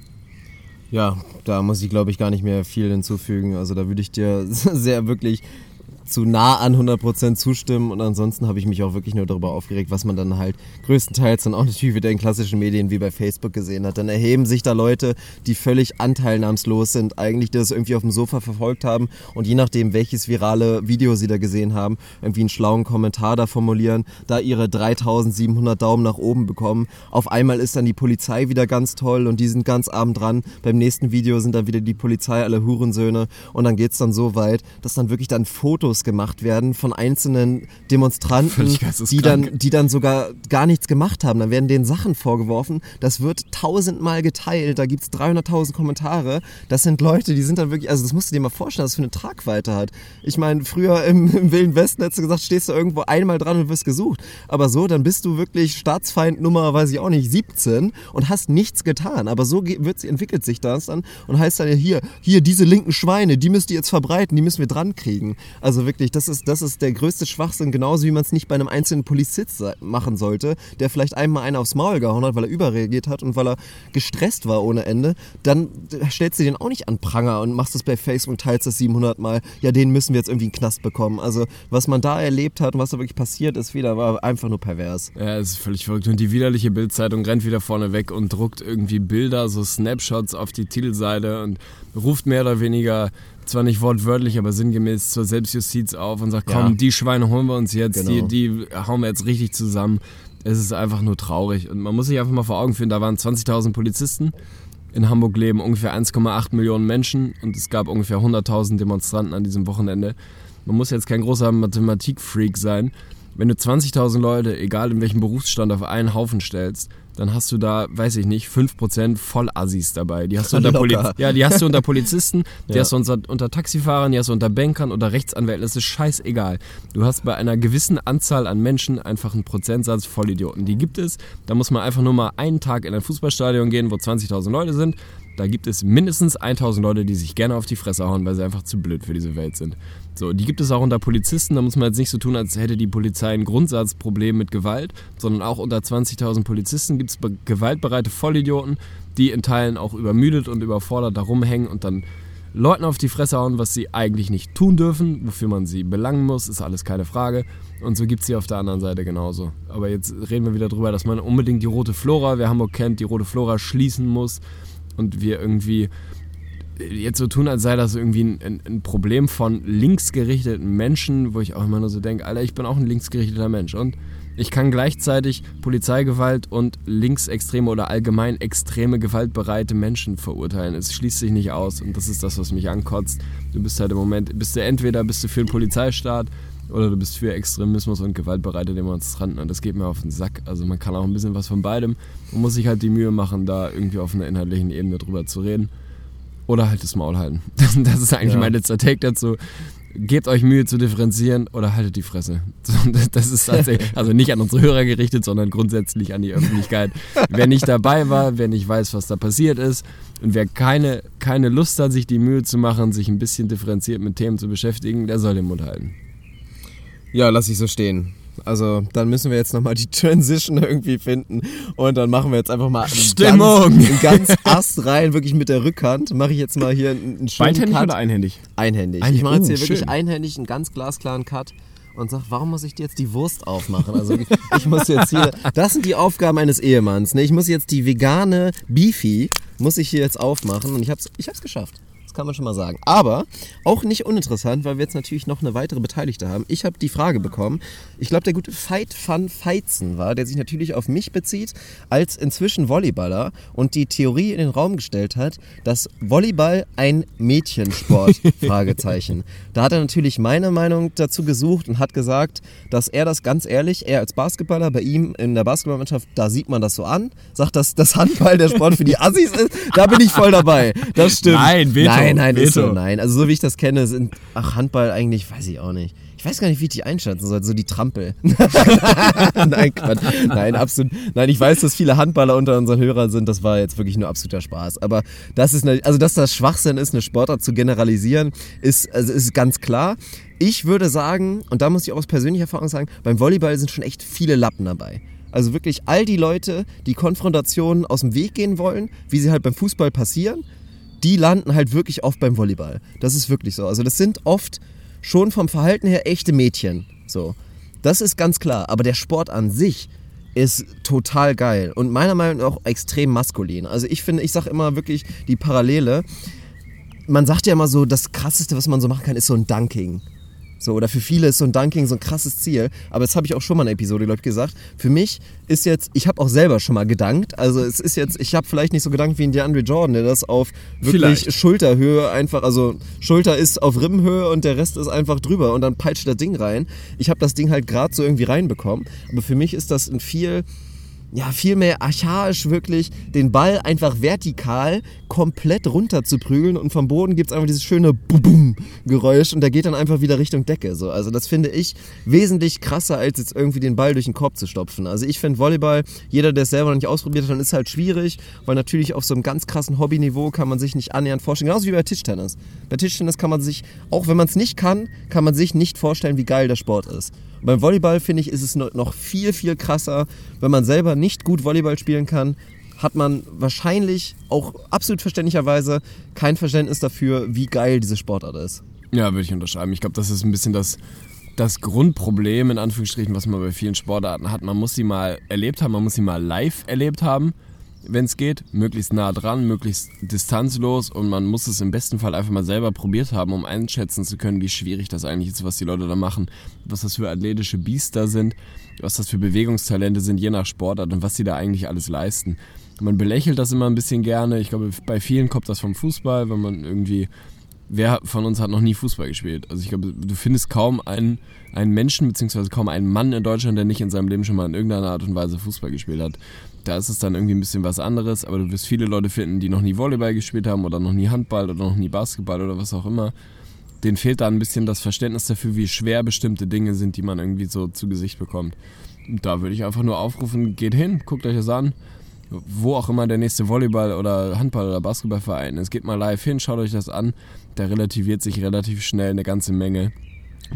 Ja, da muss ich glaube ich gar nicht mehr viel hinzufügen. Also da würde ich dir sehr wirklich zu nah an 100% zustimmen und ansonsten habe ich mich auch wirklich nur darüber aufgeregt, was man dann halt größtenteils dann auch natürlich wieder in klassischen Medien wie bei Facebook gesehen hat. Dann erheben sich da Leute, die völlig anteilnahmslos sind, eigentlich das irgendwie auf dem Sofa verfolgt haben und je nachdem, welches virale Video sie da gesehen haben, irgendwie einen schlauen Kommentar da formulieren, da ihre 3700 Daumen nach oben bekommen. Auf einmal ist dann die Polizei wieder ganz toll und die sind ganz arm dran. Beim nächsten Video sind dann wieder die Polizei alle Hurensöhne und dann geht's dann so weit, dass dann wirklich dann Fotos Fotos gemacht werden von einzelnen Demonstranten, die dann, die dann sogar gar nichts gemacht haben. Dann werden denen Sachen vorgeworfen. Das wird tausendmal geteilt. Da gibt's 300.000 Kommentare. Das sind Leute, die sind dann wirklich, also das musst du dir mal vorstellen, was das für eine Tragweite hat. Ich meine, früher im, im Wilden Westen hättest du gesagt, stehst du irgendwo einmal dran und wirst gesucht. Aber so, dann bist du wirklich Staatsfeind Nummer, weiß ich auch nicht, 17 und hast nichts getan. Aber so wird, entwickelt sich das dann und heißt dann ja hier, hier, diese linken Schweine, die müsst ihr jetzt verbreiten, die müssen wir dran kriegen. Also wirklich, das ist, das ist der größte Schwachsinn, genauso wie man es nicht bei einem einzelnen Polizist machen sollte, der vielleicht einmal einen aufs Maul gehauen hat, weil er überreagiert hat und weil er gestresst war ohne Ende. Dann stellst du den auch nicht an Pranger und machst das bei Facebook und teilst das 700 Mal. Ja, den müssen wir jetzt irgendwie in den Knast bekommen. Also was man da erlebt hat und was da wirklich passiert ist, wieder war einfach nur pervers. Ja, es ist völlig verrückt. Und die widerliche Bildzeitung rennt wieder vorne weg und druckt irgendwie Bilder, so Snapshots auf die Titelseite und ruft mehr oder weniger, zwar nicht wortwörtlich, aber sinngemäß zur Selbstjustiz auf und sagt, Ja. komm, die Schweine holen wir uns jetzt, Genau. die, die hauen wir jetzt richtig zusammen. Es ist einfach nur traurig. Und man muss sich einfach mal vor Augen führen, da waren 20.000 Polizisten. In Hamburg leben ungefähr 1,8 Millionen Menschen und es gab ungefähr 100.000 Demonstranten an diesem Wochenende. Man muss jetzt kein großer Mathematikfreak sein. Wenn du 20.000 Leute, egal in welchem Berufsstand, auf einen Haufen stellst, dann hast du da, weiß ich nicht, 5% Vollassis dabei. Die hast du unter, Poli Locker. ja, die hast du unter Polizisten, die Ja. hast du unter, unter Taxifahrern, die hast du unter Bankern oder Rechtsanwälten. Das ist scheißegal. Du hast bei einer gewissen Anzahl an Menschen einfach einen Prozentsatz Vollidioten. Die gibt es. Da muss man einfach nur mal einen Tag in ein Fußballstadion gehen, wo 20.000 Leute sind. Da gibt es mindestens 1000 Leute, die sich gerne auf die Fresse hauen, weil sie einfach zu blöd für diese Welt sind. So, die gibt es auch unter Polizisten. Da muss man jetzt nicht so tun, als hätte die Polizei ein Grundsatzproblem mit Gewalt, sondern auch unter 20.000 Polizisten gibt es be- gewaltbereite Vollidioten, die in Teilen auch übermüdet und überfordert da rumhängen und dann Leuten auf die Fresse hauen, was sie eigentlich nicht tun dürfen, wofür man sie belangen muss, ist alles keine Frage. Und so gibt es sie auf der anderen Seite genauso. Aber jetzt reden wir wieder drüber, dass man unbedingt die rote Flora, wer Hamburg kennt, die rote Flora schließen muss und wir irgendwie jetzt so tun, als sei das irgendwie ein, ein, Problem von linksgerichteten Menschen, wo ich auch immer nur so denke, Alter, ich bin auch ein linksgerichteter Mensch und ich kann gleichzeitig Polizeigewalt und linksextreme oder allgemein extreme gewaltbereite Menschen verurteilen. Es schließt sich nicht aus und das ist das, was mich ankotzt. Du bist halt im Moment, bist du entweder bist du für einen Polizeistaat oder du bist für Extremismus und gewaltbereite Demonstranten und das geht mir auf den Sack. Also man kann auch ein bisschen was von beidem. Man muss sich halt die Mühe machen, da irgendwie auf einer inhaltlichen Ebene drüber zu reden. Oder halt das Maul halten. Das ist eigentlich Ja. mein letzter Take dazu. Gebt euch Mühe zu differenzieren oder haltet die Fresse. Das ist tatsächlich, also nicht an unsere Hörer gerichtet, sondern grundsätzlich an die Öffentlichkeit. Wer nicht dabei war, wer nicht weiß, was da passiert ist und wer keine, keine Lust hat, sich die Mühe zu machen, sich ein bisschen differenziert mit Themen zu beschäftigen, der soll den Mund halten. Ja, lass ich so stehen. Also, dann müssen wir jetzt nochmal die Transition irgendwie finden. Und dann machen wir jetzt einfach mal Stimmung. Ganz, ganz Ast rein, wirklich mit der Rückhand. Mache ich jetzt mal hier einen, einen schönen Beidhändig Cut. oder einhändig? Einhändig. Ein- ich mache jetzt oh, hier wirklich schön. einhändig einen ganz glasklaren Cut und sag, warum muss ich dir jetzt die Wurst aufmachen? Also ich muss jetzt hier, das sind die Aufgaben eines Ehemanns. Ne? Ich muss jetzt die vegane Beefy, muss ich hier jetzt aufmachen und ich hab's, ich hab's geschafft. Das kann man schon mal sagen. Aber auch nicht uninteressant, weil wir jetzt natürlich noch eine weitere Beteiligte haben. Ich habe die Frage bekommen. Ich glaube, der gute Fight Fun Feizen war, der sich natürlich auf mich bezieht, als inzwischen Volleyballer und die Theorie in den Raum gestellt hat, dass Volleyball ein Mädchensport, Fragezeichen. Da hat er natürlich meine Meinung dazu gesucht und hat gesagt, dass er das ganz ehrlich, er als Basketballer, bei ihm in der Basketballmannschaft, da sieht man das so an, sagt, dass das Handball der Sport für die Assis ist, da bin ich voll dabei. Das stimmt. Nein, Veto, Nein, nein, ist Veto. so, nein. Also so wie ich das kenne, sind, ach, Handball eigentlich, weiß ich auch nicht. Ich weiß gar nicht, wie ich die einschätzen soll, so die Trampel. nein, Quatsch. Nein, absolut. Nein, ich weiß, dass viele Handballer unter unseren Hörern sind. Das war jetzt wirklich nur absoluter Spaß. Aber das ist, eine, also dass das Schwachsinn ist, eine Sportart zu generalisieren, ist, also ist ganz klar. Ich würde sagen, und da muss ich auch aus persönlicher Erfahrung sagen, beim Volleyball sind schon echt viele Lappen dabei. Also wirklich all die Leute, die Konfrontationen aus dem Weg gehen wollen, wie sie halt beim Fußball passieren, die landen halt wirklich oft beim Volleyball. Das ist wirklich so. Also das sind oft schon vom Verhalten her echte Mädchen. So. Das ist ganz klar. Aber der Sport an sich ist total geil und meiner Meinung nach auch extrem maskulin. Also ich finde, ich sage immer wirklich die Parallele. Man sagt ja immer so, das krasseste, was man so machen kann, ist so ein Dunking. So, oder für viele ist so ein Dunking so ein krasses Ziel. Aber das habe ich auch schon mal in einer Episode, glaube ich, gesagt. Für mich ist jetzt, ich habe auch selber schon mal gedankt. Also es ist jetzt, ich habe vielleicht nicht so gedankt wie ein DeAndre Jordan, der das auf wirklich Vielleicht. Schulterhöhe einfach, also Schulter ist auf Rippenhöhe und der Rest ist einfach drüber und dann peitscht das Ding rein. Ich habe das Ding halt gerade so irgendwie reinbekommen. Aber für mich ist das ein viel ja, viel mehr archaisch wirklich, den Ball einfach vertikal komplett runter zu prügeln und vom Boden gibt's einfach dieses schöne Bum-Geräusch und der geht dann einfach wieder Richtung Decke. So. Also das finde ich wesentlich krasser, als jetzt irgendwie den Ball durch den Korb zu stopfen. Also ich finde Volleyball, jeder, der es selber noch nicht ausprobiert hat, dann ist halt schwierig, weil natürlich auf so einem ganz krassen Hobbyniveau kann man sich nicht annähernd vorstellen. Genauso wie bei Tischtennis. Bei Tischtennis kann man sich, auch wenn man es nicht kann, kann man sich nicht vorstellen, wie geil der Sport ist. Beim Volleyball finde ich, ist es noch noch viel, viel krasser, wenn man selber nicht gut Volleyball spielen kann, hat man wahrscheinlich auch absolut verständlicherweise kein Verständnis dafür, wie geil diese Sportart ist. Ja, würde ich unterschreiben. Ich glaube, das ist ein bisschen das, das Grundproblem, in Anführungsstrichen, was man bei vielen Sportarten hat. Man muss sie mal erlebt haben, man muss sie mal live erlebt haben, wenn es geht. Möglichst nah dran, möglichst distanzlos und man muss es im besten Fall einfach mal selber probiert haben, um einschätzen zu können, wie schwierig das eigentlich ist, was die Leute da machen, was das für athletische Biester sind, was das für Bewegungstalente sind, je nach Sportart und was sie da eigentlich alles leisten. Man belächelt das immer ein bisschen gerne. Ich glaube, bei vielen kommt das vom Fußball, wenn man irgendwie wer von uns hat noch nie Fußball gespielt? Also ich glaube, du findest kaum einen, einen Menschen beziehungsweise kaum einen Mann in Deutschland, der nicht in seinem Leben schon mal in irgendeiner Art und Weise Fußball gespielt hat. Da ist es dann irgendwie ein bisschen was anderes, aber du wirst viele Leute finden, die noch nie Volleyball gespielt haben oder noch nie Handball oder noch nie Basketball oder was auch immer. Denen fehlt da ein bisschen das Verständnis dafür, wie schwer bestimmte Dinge sind, die man irgendwie so zu Gesicht bekommt. Und da würde ich einfach nur aufrufen, geht hin, guckt euch das an wo auch immer der nächste Volleyball- oder Handball- oder Basketballverein ist. Geht mal live hin, schaut euch das an. Da relativiert sich relativ schnell eine ganze Menge.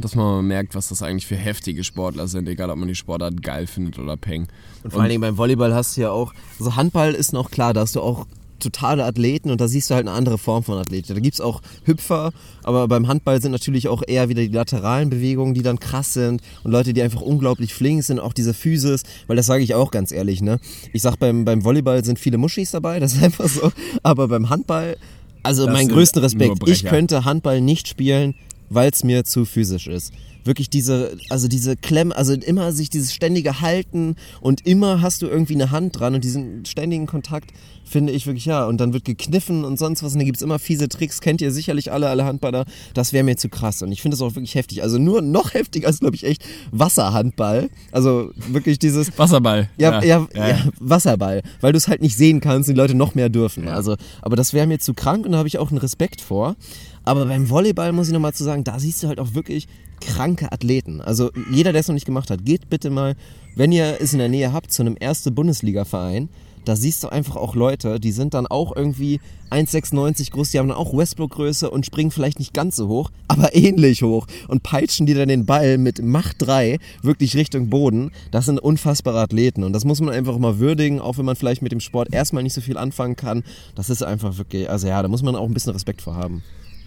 Dass man merkt, was das eigentlich für heftige Sportler sind, egal ob man die Sportart geil findet oder peng. Und vor allen Dingen beim Volleyball hast du ja auch, also Handball ist noch klar, da hast du auch totale Athleten und da siehst du halt eine andere Form von Athleten. Da gibt's auch Hüpfer, aber beim Handball sind natürlich auch eher wieder die lateralen Bewegungen, die dann krass sind und Leute, die einfach unglaublich flink sind, auch diese Physis, weil das sage ich auch ganz ehrlich, ne? Ich sag beim, beim Volleyball sind viele Muschis dabei, das ist einfach so, aber beim Handball, also Das mein größten nur Respekt, ich könnte Handball nicht spielen, weil es mir zu physisch ist. Wirklich diese, also diese Klemm, also immer sich dieses ständige Halten und immer hast du irgendwie eine Hand dran und diesen ständigen Kontakt finde ich wirklich, ja. Und dann wird gekniffen und sonst was und da gibt's immer fiese Tricks, kennt ihr sicherlich alle, alle Handballer. Das wäre mir zu krass und ich finde das auch wirklich heftig. Also nur noch heftiger ist, glaube ich, echt Wasserhandball. Also wirklich dieses, Wasserball. ja, ja, ja, Wasserball, weil du es halt nicht sehen kannst und die Leute noch mehr dürfen. Also, aber das wäre mir zu krank und da habe ich auch einen Respekt vor. Aber beim Volleyball muss ich nochmal zu sagen, da siehst du halt auch wirklich kranke Athleten. Also jeder, der es noch nicht gemacht hat, geht bitte mal, wenn ihr es in der Nähe habt, zu einem erste Bundesliga-Verein. Da siehst du einfach auch Leute, die sind dann auch irgendwie 1,96 groß, die haben dann auch Westbrook-Größe und springen vielleicht nicht ganz so hoch, aber ähnlich hoch und peitschen dir dann den Ball mit Macht 3 wirklich Richtung Boden. Das sind unfassbare Athleten und das muss man einfach mal würdigen, auch wenn man vielleicht mit dem Sport erstmal nicht so viel anfangen kann. Das ist einfach wirklich, also ja, da muss man auch ein bisschen Respekt vor haben.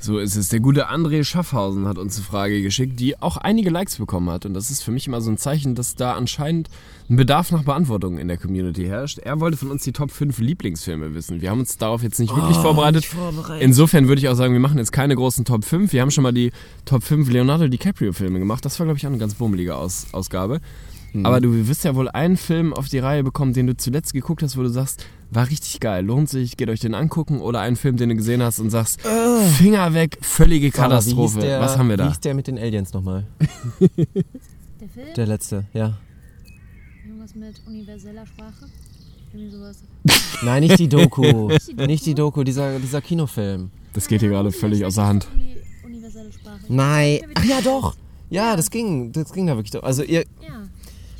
So ist es. Der gute André Schaffhausen hat uns eine Frage geschickt, die auch einige Likes bekommen hat. Und das ist für mich immer so ein Zeichen, dass da anscheinend ein Bedarf nach Beantwortung in der Community herrscht. Er wollte von uns die Top 5 Lieblingsfilme wissen. Wir haben uns darauf jetzt nicht wirklich vorbereitet. Insofern würde ich auch sagen, wir machen jetzt keine großen Top 5. Wir haben schon mal die Top 5 Leonardo DiCaprio-Filme gemacht. Das war, glaube ich, auch eine ganz bummelige Aus Ausgabe. Aber du wirst ja wohl einen Film auf die Reihe bekommen, den du zuletzt geguckt hast, wo du sagst, war richtig geil, lohnt sich, geht euch den angucken. Oder einen Film, den du gesehen hast und sagst, Finger weg, völlige Katastrophe. Wie der, Was haben wir Wie da? hieß der mit den Aliens nochmal? Der Film? Der letzte, ja. Irgendwas mit universeller Sprache? Irgendwie sowas. Nein, nicht die Doku. nicht die Doku, dieser, dieser Kinofilm. Das geht hier gerade völlig außer Hand. Die universelle Sprache. Nein. Ach ja, doch. Ja, das ging, das ging da wirklich. doch. Also ihr, Ja.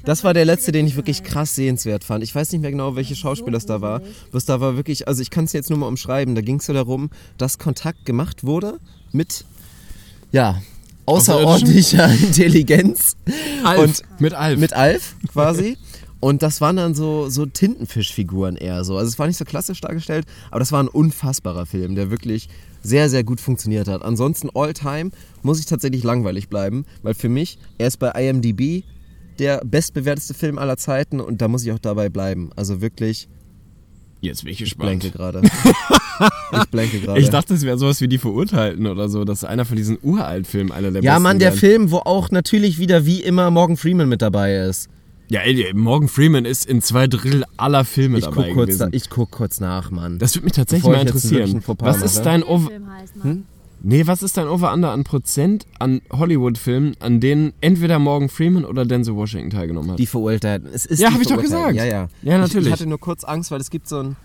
Das war der letzte, den ich wirklich krass sehenswert fand. Ich weiß nicht mehr genau, welche Schauspieler es da war. Was da war wirklich, also ich kann es jetzt nur mal umschreiben. Da ging es so darum, dass Kontakt gemacht wurde mit, ja, außerordentlicher Intelligenz Alf. mit Alf. mit Alf quasi. Und das waren dann so, so Tintenfischfiguren eher so. Also es war nicht so klassisch dargestellt, aber das war ein unfassbarer Film, der wirklich sehr, sehr gut funktioniert hat. Ansonsten All-Time muss ich tatsächlich langweilig bleiben, weil für mich, er ist bei IMDb der bestbewerteste Film aller Zeiten und da muss ich auch dabei bleiben. Also wirklich Jetzt bin ich Ich gespannt. blenke gerade. ich blenke gerade. Ich dachte, es wäre sowas wie die Verurteilten oder so. Das ist einer von diesen Uraltfilmen, einer der ja, besten Mann, der wären. Film, wo auch natürlich wieder wie immer Morgan Freeman mit dabei ist. Ja, ey, Morgan Freeman ist in zwei Drittel aller Filme Ich dabei guck, kurz, gewesen. da, ich guck kurz nach, Mann. das würde mich tatsächlich Bevor mal ich interessieren. Was ist dein heißt, Hm? Nee, was ist dein Over Under an Prozent an Hollywood Filmen, an denen entweder Morgan Freeman oder Denzel Washington teilgenommen hat? Die Verurteilten. Es ist Ja, die hab ich doch gesagt. Ja, ja. Ja, natürlich. Ich, ich hatte nur kurz Angst, weil es gibt so einen.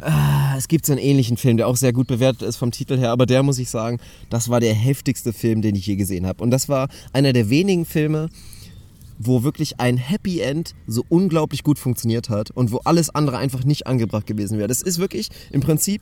Ah, es gibt so einen ähnlichen Film, der auch sehr gut bewertet ist vom Titel her, aber der muss ich sagen, das war der heftigste Film, den ich je gesehen habe. Und das war einer der wenigen Filme, wo wirklich ein Happy End so unglaublich gut funktioniert hat und wo alles andere einfach nicht angebracht gewesen wäre. Das ist wirklich im Prinzip,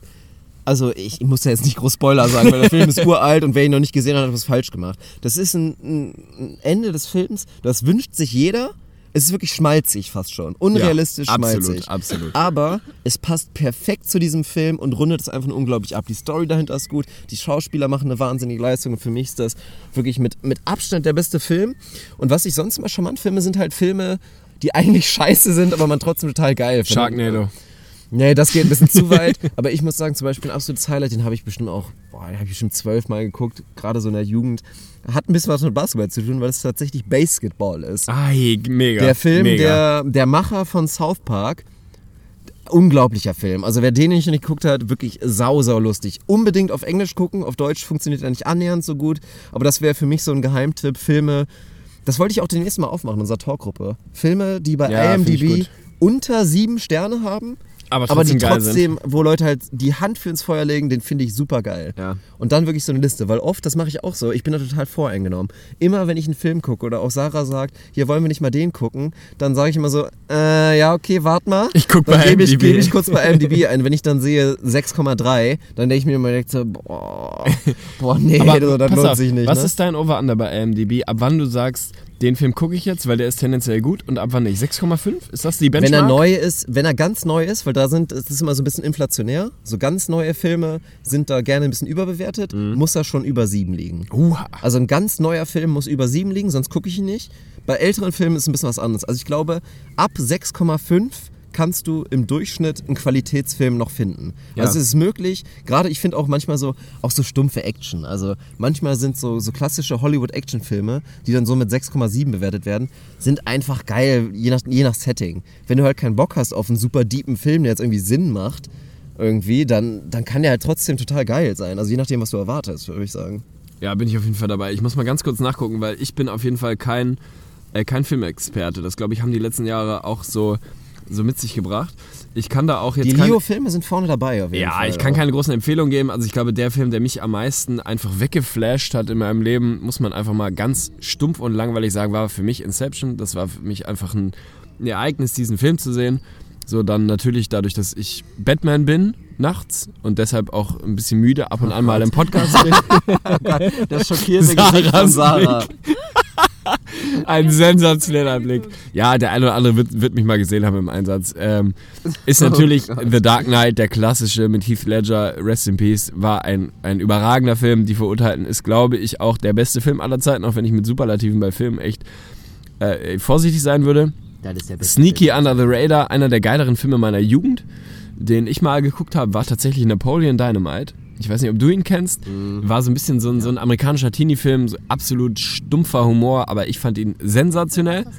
also ich, ich muss ja jetzt nicht groß Spoiler sagen, weil der Film ist uralt und wer ihn noch nicht gesehen hat, hat was falsch gemacht. Das ist ein, ein Ende des Films, das wünscht sich jeder. Es ist wirklich schmalzig fast schon. Unrealistisch Ja, absolut, schmalzig. absolut. Aber es passt perfekt zu diesem Film und rundet es einfach unglaublich ab. Die Story dahinter ist gut, die Schauspieler machen eine wahnsinnige Leistung und für mich ist das wirklich mit, mit Abstand der beste Film. Und was ich sonst immer charmant finde, sind halt Filme, die eigentlich scheiße sind, aber man trotzdem total geil findet. Sharknado. Nee, das geht ein bisschen zu weit. Aber ich muss sagen, zum Beispiel ein absolutes Highlight, den habe ich bestimmt auch, boah, den habe ich bestimmt zwölfmal geguckt, gerade so in der Jugend. Hat ein bisschen was mit Basketball zu tun, weil es tatsächlich Basketball ist. Ai, mega. Der Film, mega. der, der Macher von South Park, unglaublicher Film. Also wer den nicht geguckt hat, wirklich sau, sau lustig. Unbedingt auf Englisch gucken, auf Deutsch funktioniert er nicht annähernd so gut. Aber das wäre für mich so ein Geheimtipp. Filme, das wollte ich auch demnächst mal aufmachen in unserer Talkgruppe. Filme, die bei Ja, IMDb unter sieben Sterne haben. Aber Aber die trotzdem trotzdem, wo Leute halt die Hand für ins Feuer legen, den finde ich super geil. Ja. Und dann wirklich so eine Liste, weil oft, das mache ich auch so, ich bin da total voreingenommen. Immer wenn ich einen Film gucke oder auch Sarah sagt, hier wollen wir nicht mal den gucken, dann sage ich immer so, äh, ja, okay, wart mal. Ich guck dann bei gebe ich, gebe ich kurz bei IMDb ein. Wenn ich dann sehe 6,3, dann denke ich mir immer direkt so, boah, boah nee, Aber das lohnt auf, sich nicht. was ne? ist dein Over-Under bei IMDb? Ab wann du sagst, den Film gucke ich jetzt, weil der ist tendenziell gut und ab wann nicht? 6,5? Ist das die Wenn Benchmark? er neu ist, wenn er ganz neu ist, weil da sind, es ist immer so ein bisschen inflationär, so ganz neue Filme sind da gerne ein bisschen überbewertet, Mhm. muss er schon über sieben liegen. Uha. Also ein ganz neuer Film muss über sieben liegen, sonst gucke ich ihn nicht. Bei älteren Filmen ist ein bisschen was anderes. Also ich glaube, ab 6,5 kannst du im Durchschnitt einen Qualitätsfilm noch finden. Ja. Also es ist möglich, gerade ich finde auch manchmal so, auch so stumpfe Action. Also manchmal sind so, so klassische Hollywood-Action-Filme, die dann so mit 6,7 bewertet werden, sind einfach geil, je nach, je nach Setting. Wenn du halt keinen Bock hast auf einen super deepen Film, der jetzt irgendwie Sinn macht, irgendwie, dann, dann kann der halt trotzdem total geil sein. Also je nachdem, was du erwartest, würde ich sagen. Ja, bin ich auf jeden Fall dabei. Ich muss mal ganz kurz nachgucken, weil ich bin auf jeden Fall kein, äh, kein Filmexperte. Das, glaube ich, haben die letzten Jahre auch so, so mit sich gebracht. Ich kann da auch jetzt Die Leo-Filme sind vorne dabei auf jeden Ja, Fall. ich kann keine großen Empfehlungen geben. Also ich glaube, der Film, der mich am meisten einfach weggeflasht hat in meinem Leben, muss man einfach mal ganz stumpf und langweilig sagen, war für mich Inception. Das war für mich einfach ein, ein Ereignis, diesen Film zu sehen. So dann natürlich dadurch, dass ich Batman bin nachts und deshalb auch ein bisschen müde ab und an mal im Podcast bin. Das schockierte Sarahs Gesicht von Sarah. Ein sensationeller Blick. Ja, der eine oder andere wird, wird mich mal gesehen haben im Einsatz. Ähm, ist natürlich The Dark Knight, der klassische mit Heath Ledger, Rest in Peace, war ein, ein überragender Film. Die Verurteilten ist, glaube ich, auch der beste Film aller Zeiten, auch wenn ich mit Superlativen bei Filmen echt äh, vorsichtig sein würde. Sneaky. Under the Radar, einer der geileren Filme meiner Jugend, den ich mal geguckt habe, war tatsächlich Napoleon Dynamite. Ich weiß nicht, ob du ihn kennst. Mhm. War so ein bisschen so ein, so ein amerikanischer Teenie-Film, so absolut stumpfer Humor, aber ich fand ihn sensationell. Das.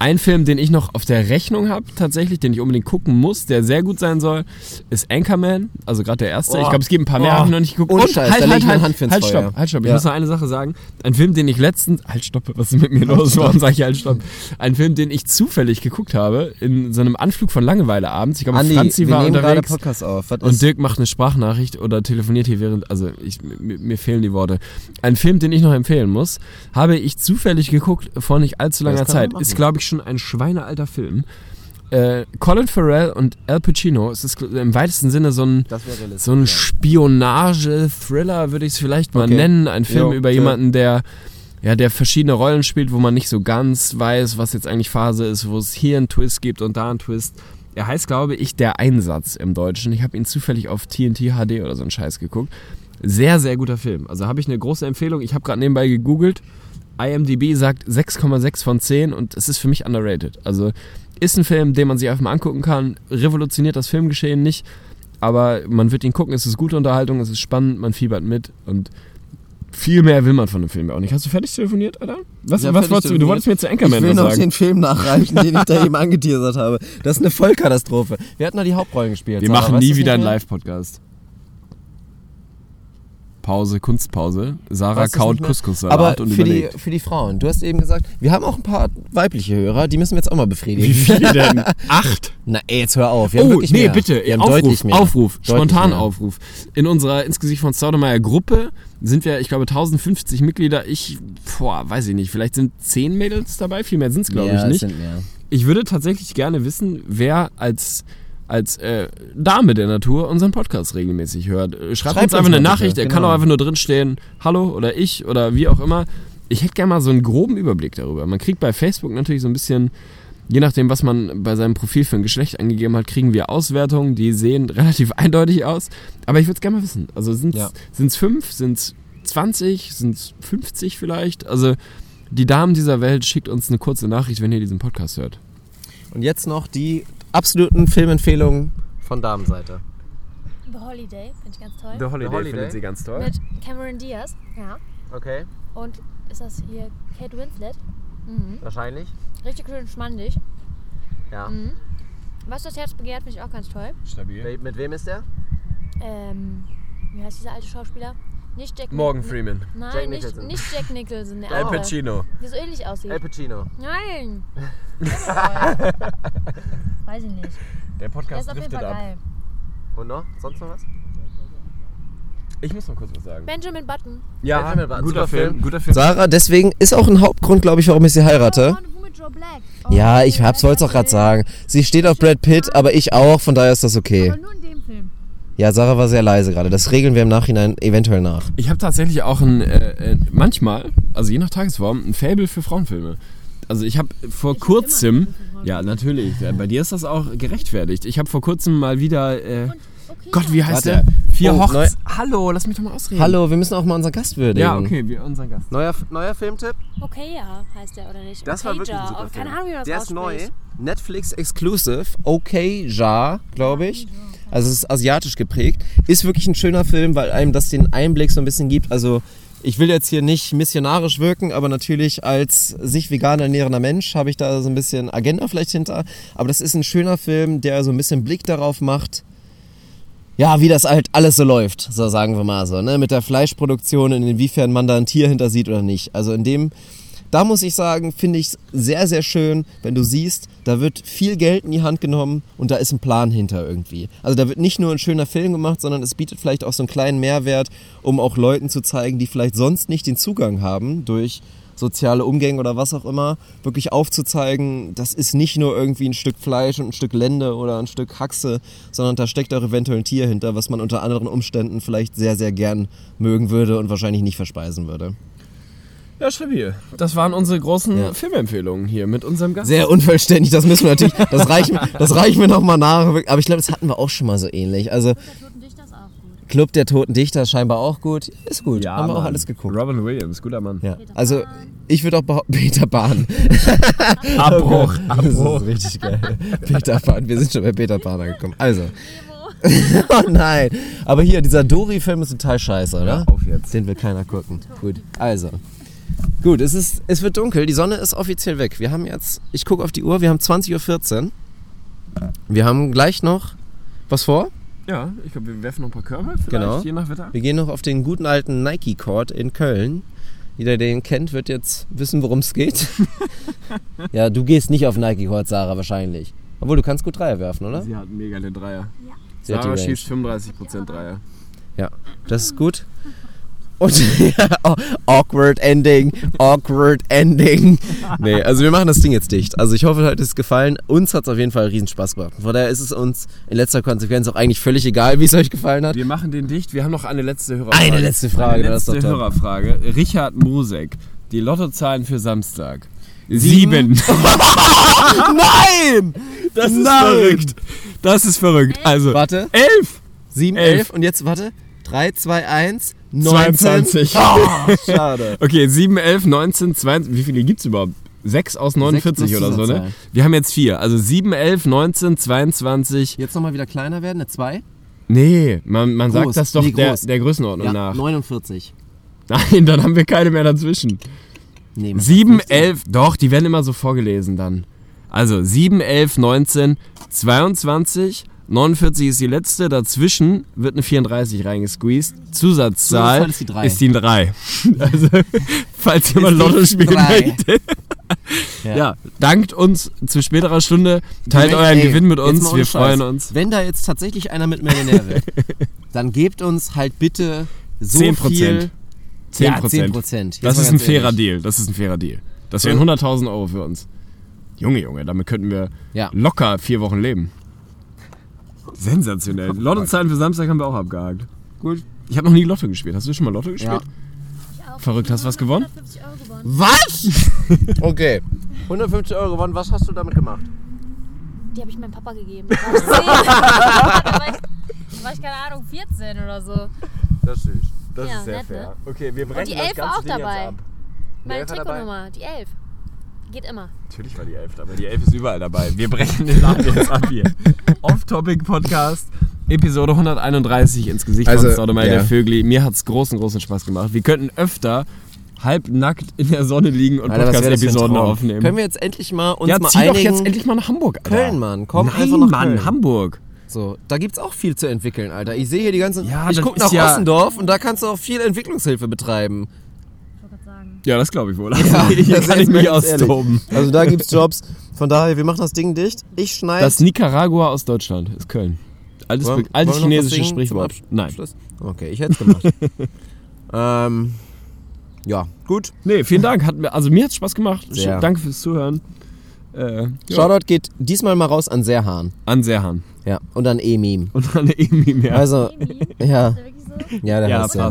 Ein Film, den ich noch auf der Rechnung habe, tatsächlich, den ich unbedingt gucken muss, der sehr gut sein soll, ist Anchorman. Also gerade der erste. Oh. Ich glaube, es gibt ein paar mehr, Oh. habe ich noch nicht geguckt. Ohne Und Scheiß, halt, halt, halt, Hand für ins halt, stopp, halt, stopp. Ich Ja. muss noch eine Sache sagen. Ein Film, den ich letztens, halt, stopp, was ist mit mir los? Warum sage ich halt, stopp? Ein Film, den ich zufällig geguckt habe, in so einem Anflug von Langeweile abends. Ich glaube, Andi, Franzi wir war unterwegs. Podcast auf. Was Und Dirk macht eine Sprachnachricht oder telefoniert hier während, also ich, mir, mir fehlen die Worte. Ein Film, den ich noch empfehlen muss, habe ich zufällig geguckt vor nicht allzu langer Zeit. Ist, glaube ich, schon ein schweinealter Film. Äh, Colin Farrell und Al Pacino, es ist im weitesten Sinne so ein, so ein Spionage-Thriller, würde ich es vielleicht mal Okay. nennen. Ein Film Jo, über jemanden, der ja, der verschiedene Rollen spielt, wo man nicht so ganz weiß, was jetzt eigentlich Phase ist, wo es hier einen Twist gibt und da einen Twist. Er heißt, glaube ich, Der Einsatz im Deutschen. Ich habe ihn zufällig auf TNT HD oder so einen Scheiß geguckt. Sehr, sehr guter Film. Also habe ich eine große Empfehlung. Ich habe gerade nebenbei gegoogelt. IMDb sagt 6,6 von 10 und es ist für mich underrated. Also ist ein Film, den man sich einfach mal angucken kann, revolutioniert das Filmgeschehen nicht, aber man wird ihn gucken, es ist gute Unterhaltung, es ist spannend, man fiebert mit und viel mehr will man von dem Film auch nicht. Hast du fertig telefoniert, Alter? Was, Ja, was wolltest du? Du wolltest mir zu Ich Anchorman will was noch sagen. den Film nachreichen, den ich da eben angeteasert habe. Das ist eine Vollkatastrophe. Wir hatten da die Hauptrollen gespielt. Wir Sarah, machen nie wieder einen? Live-Podcast. Pause, Kunstpause. Sarah kaut? Couscous-Salat und für die, überlegt. für die Frauen, du hast eben gesagt, wir haben auch ein paar weibliche Hörer, die müssen wir jetzt auch mal befriedigen. Wie viele denn? Acht? Na ey, jetzt hör auf. Wir Oh, nee, mehr. bitte. Wir haben Aufruf, deutlich mehr. Aufruf, spontan mehr. Aufruf. In unserer insgesamt von Staudemeyer Gruppe sind wir, ich glaube, 1050 Mitglieder. Ich, boah, weiß ich nicht, vielleicht sind 10 Mädels dabei, viel mehr sind es, glaube ja, ich nicht. Sind mehr. Ich würde tatsächlich gerne wissen, wer als als äh, Dame der Natur unseren Podcast regelmäßig hört. Äh, Schreibt, Schreibt uns einfach eine bitte, Nachricht, er kann genau. auch einfach nur drinstehen, hallo oder ich oder wie auch immer. Ich hätte gerne mal so einen groben Überblick darüber. Man kriegt bei Facebook natürlich so ein bisschen, je nachdem, was man bei seinem Profil für ein Geschlecht angegeben hat, kriegen wir Auswertungen, die sehen relativ eindeutig aus. Aber ich würde es gerne mal wissen. Also sind es Ja. fünf, sind es 20, sind es 50 vielleicht? Also die Damen dieser Welt schickt uns eine kurze Nachricht, wenn ihr diesen Podcast hört. Und jetzt noch die absoluten Filmempfehlungen von Damenseite. The Holiday, finde ich ganz toll. Holiday, Holiday. findet sie ganz toll. Mit Cameron Diaz. Ja. Okay, Und ist das hier Kate Winslet? Mhm. wahrscheinlich. Richtig schön schmandig. Ja. Mhm. Was das Herz begehrt, finde ich auch ganz toll. Stabil. Mit wem ist der? Ähm, wie heißt dieser alte Schauspieler? Nicht Jack Morgan Freeman. Nein, Jack nicht, Nicholson. nicht Jack Nicholson. Der Al andere, Pacino. Der so ähnlich aussieht. Al Pacino. Nein. Weiß ich nicht. Der Der Podcast ist auf jeden Fall geil. Und noch? Sonst noch was? Ich muss noch kurz was sagen. Benjamin Button. Ja, Benjamin Button, guter super Film, Film. guter Film. Sarah, deswegen ist auch ein Hauptgrund, glaube ich, warum ich sie heirate. Mit Joe Black. Oh, Ja, ich hab's, wollte es auch gerade sagen. Sie steht auf Brad Pitt, aber ich auch, von daher ist das okay. Aber nur in dem. Ja, Sarah war sehr leise gerade. Das regeln wir im Nachhinein eventuell nach. Ich habe tatsächlich auch ein, äh, äh, manchmal, also je nach Tagesform, ein Fable für Frauenfilme. Also ich habe vor kurzem, ja natürlich, bei dir ist das auch gerechtfertigt. Ich habe vor kurzem mal wieder, äh, Okay, Gott, wie heißt Warte. der? Vier Oh, Hochz... Hallo, lass mich doch mal ausreden. Hallo, wir müssen auch mal unseren Gast würdigen. Ja, okay, wir unseren Gast. Neuer, neuer Filmtipp? Okay, ja, heißt der oder nicht? Das war okay, wirklich ein Ja. super Oh, Film. Keine Ahnung, wie man das Der ist neu. Netflix Exclusive. Okay, Ja, glaube ich. Also es ist asiatisch geprägt. Ist wirklich ein schöner Film, weil einem das den Einblick so ein bisschen gibt. Also ich will jetzt hier nicht missionarisch wirken, aber natürlich als sich vegan ernährender Mensch habe ich da so ein bisschen Agenda vielleicht hinter. Aber das ist ein schöner Film, der so ein bisschen Blick darauf macht, ja, wie das halt alles so läuft, so sagen wir mal so, ne? Mit der Fleischproduktion, und inwiefern man da ein Tier hinter sieht oder nicht. Also in dem, da muss ich sagen, finde ich es sehr, sehr schön, wenn du siehst, da wird viel Geld in die Hand genommen und da ist ein Plan hinter irgendwie. Also da wird nicht nur ein schöner Film gemacht, sondern es bietet vielleicht auch so einen kleinen Mehrwert, um auch Leuten zu zeigen, die vielleicht sonst nicht den Zugang haben durch soziale Umgänge oder was auch immer, wirklich aufzuzeigen, das ist nicht nur irgendwie ein Stück Fleisch und ein Stück Lende oder ein Stück Haxe, sondern da steckt auch eventuell ein Tier hinter, was man unter anderen Umständen vielleicht sehr, sehr gern mögen würde und wahrscheinlich nicht verspeisen würde. Ja, stabil. Das waren unsere großen Ja. Filmempfehlungen hier mit unserem Gast. Sehr unvollständig, das müssen wir natürlich, das reichen, das reichen wir nochmal nach. Aber ich glaube, das hatten wir auch schon mal so ähnlich. Also Der Toten Dichter ist auch gut. Club der Toten Dichter ist scheinbar auch gut. Ist gut, Ja, haben wir auch alles geguckt. Robin Williams, guter Mann. Ja. Also ich würde auch behaupten, Peter Pan. Abbruch, Das ist richtig geil. Peter Pan, wir sind schon bei Peter Pan angekommen. Also. oh nein. Aber hier, dieser Dory-Film ist total scheiße, oder? Ja, auf jetzt. Den will keiner gucken. Gut, also. Gut, es, ist, es wird dunkel, die Sonne ist offiziell weg. Wir haben jetzt, ich gucke auf die Uhr, wir haben 20.14 Uhr. Wir haben gleich noch was vor. Ja, ich glaube, wir werfen noch ein paar Körbe, vielleicht Genau. je nach Wetter. Wir gehen noch auf den guten alten Nike Court in Köln. Jeder, der den kennt, wird jetzt wissen, worum es geht. ja, du gehst nicht auf Nike Court, Sarah, wahrscheinlich. Obwohl, du kannst gut Dreier werfen, oder? Sie hat mega den Dreier. Die Sarah schießt 35% Dreier. Ja, das ist gut. Und ja, awkward Ending, awkward Ending. Nee, also wir machen das Ding jetzt dicht. Also ich hoffe, heute ist es gefallen. Uns hat es auf jeden Fall riesen Spaß gemacht. Von daher ist es uns in letzter Konsequenz auch eigentlich völlig egal, wie es euch gefallen hat. Wir machen den dicht. Wir haben noch eine letzte Hörerfrage. Eine letzte Frage, Eine das ist letzte. Hörerfrage. Richard Mosek. Die Lottozahlen für Samstag. Sieben. Nein! Das ist Nein! verrückt. Das ist verrückt. Also, Warte, elf. 7, Elf. 11 und jetzt, warte. 3, 2, 1. 22. Oh, schade. Okay, 7, 11, 19, 20. Wie viele gibt's überhaupt? 6 aus 49 plus oder so, ne? Wir haben jetzt 4. Also 7, 11, 19, 22. Jetzt nochmal wieder kleiner werden, eine 2? Nee, man, man sagt das doch Nee, der, der Größenordnung Ja, nach. 49. Nein, dann haben wir keine mehr dazwischen. Nee, mit 7, 15. 11, doch, die werden immer so vorgelesen dann. Also 7, 11, 19, 22, 49 ist die letzte, dazwischen wird eine 34 reingesqueezed. Zusatzzahl ist die drei. ist die 3. Also, falls jemand Lotto spielen möchte. Ja. dankt uns zu späterer Stunde, teilt Direkt, euren ey, Gewinn mit uns, wir freuen uns. Wenn da jetzt tatsächlich einer mit Millionär wird, dann gebt uns halt bitte so 10%. viel. 10%. Ja, 10%. Jetzt Das ist ein fairer ehrlich. Deal, das ist ein fairer Deal. Das wären 100.000 Euro für uns. Junge, Junge, damit könnten wir Ja. locker vier Wochen leben. Sensationell. Lottozahlen für Samstag haben wir auch abgehakt. Gut. Ich habe noch nie Lotto gespielt. Hast du schon mal Lotto gespielt? Ja. Verrückt, hast du was gewonnen? 150 Euro gewonnen. Was? Okay. 150 Euro gewonnen. Was hast du damit gemacht? Die habe ich meinem Papa gegeben. Da war ich 10. da, war ich, da war ich, keine Ahnung, 14 oder so. Das ist. Das Ja, nett, ne? Okay, wir brechen Und die Elf war auch dabei. Meine? Trikotnummer, die 11. Geht immer. Natürlich war die Elf dabei. Die Elf ist überall dabei. Wir brechen den Laden jetzt ab hier. Off-Topic-Podcast, Episode 131 ins Gesicht Also, von Staudemeyer, ja. der Vögli. Mir hat's großen, großen Spaß gemacht. Wir könnten öfter halbnackt in der Sonne liegen und Podcast-Episoden aufnehmen. Können wir jetzt endlich mal uns ja, mal zieh doch jetzt endlich mal nach Hamburg, Alter. Köln, Mann. Komm Nein, einfach nach Mann, Köln. Hamburg. So, da gibt's auch viel zu entwickeln, Alter. Ich sehe hier die ganzen. Ja, ich das guck ist nach ja- Ossendorf und da kannst du auch viel Entwicklungshilfe betreiben. Ich wollte gerade sagen. Ja, das glaube ich wohl. Ja, hier das kann ich mich ehrlich. austoben. Also da gibt's Jobs. Von daher, wir machen das Ding dicht. Ich schneide. Das Nicaragua aus Deutschland ist Köln. Altes, Wollen- altes wollen chinesisches Sprichwort. Nein. Okay, ich hätte es gemacht. ähm, ja, gut. Nee, vielen Dank. Hat mir, also mir hat es Spaß gemacht. Sehr. Danke fürs Zuhören. Äh, ja. Shoutout geht diesmal mal raus an Serhan. An Serhan. Ja, und an Emim. Und an Emi mehr. Also, Emi? ja, Der ja, der Ja, heißt ja.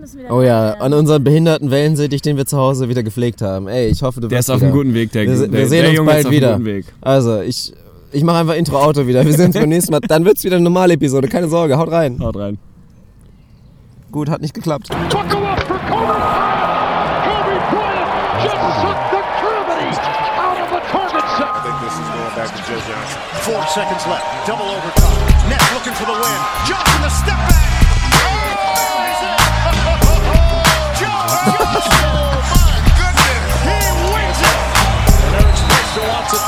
müssen wieder Oh ja, an unseren behinderten Wellensittich, den wir zu Hause wieder gepflegt haben. Ey, ich hoffe, du der bist ist auf einem guten Weg, der, Wir, der, wir sehen der uns Junge ist bald wieder. guten Weg. Also, ich, ich mache einfach Intro-Auto wieder. Wir sehen uns beim nächsten Mal. Dann wird's wieder eine normale Episode. Keine Sorge, haut rein. Haut rein. Gut, hat nicht geklappt. Took him up for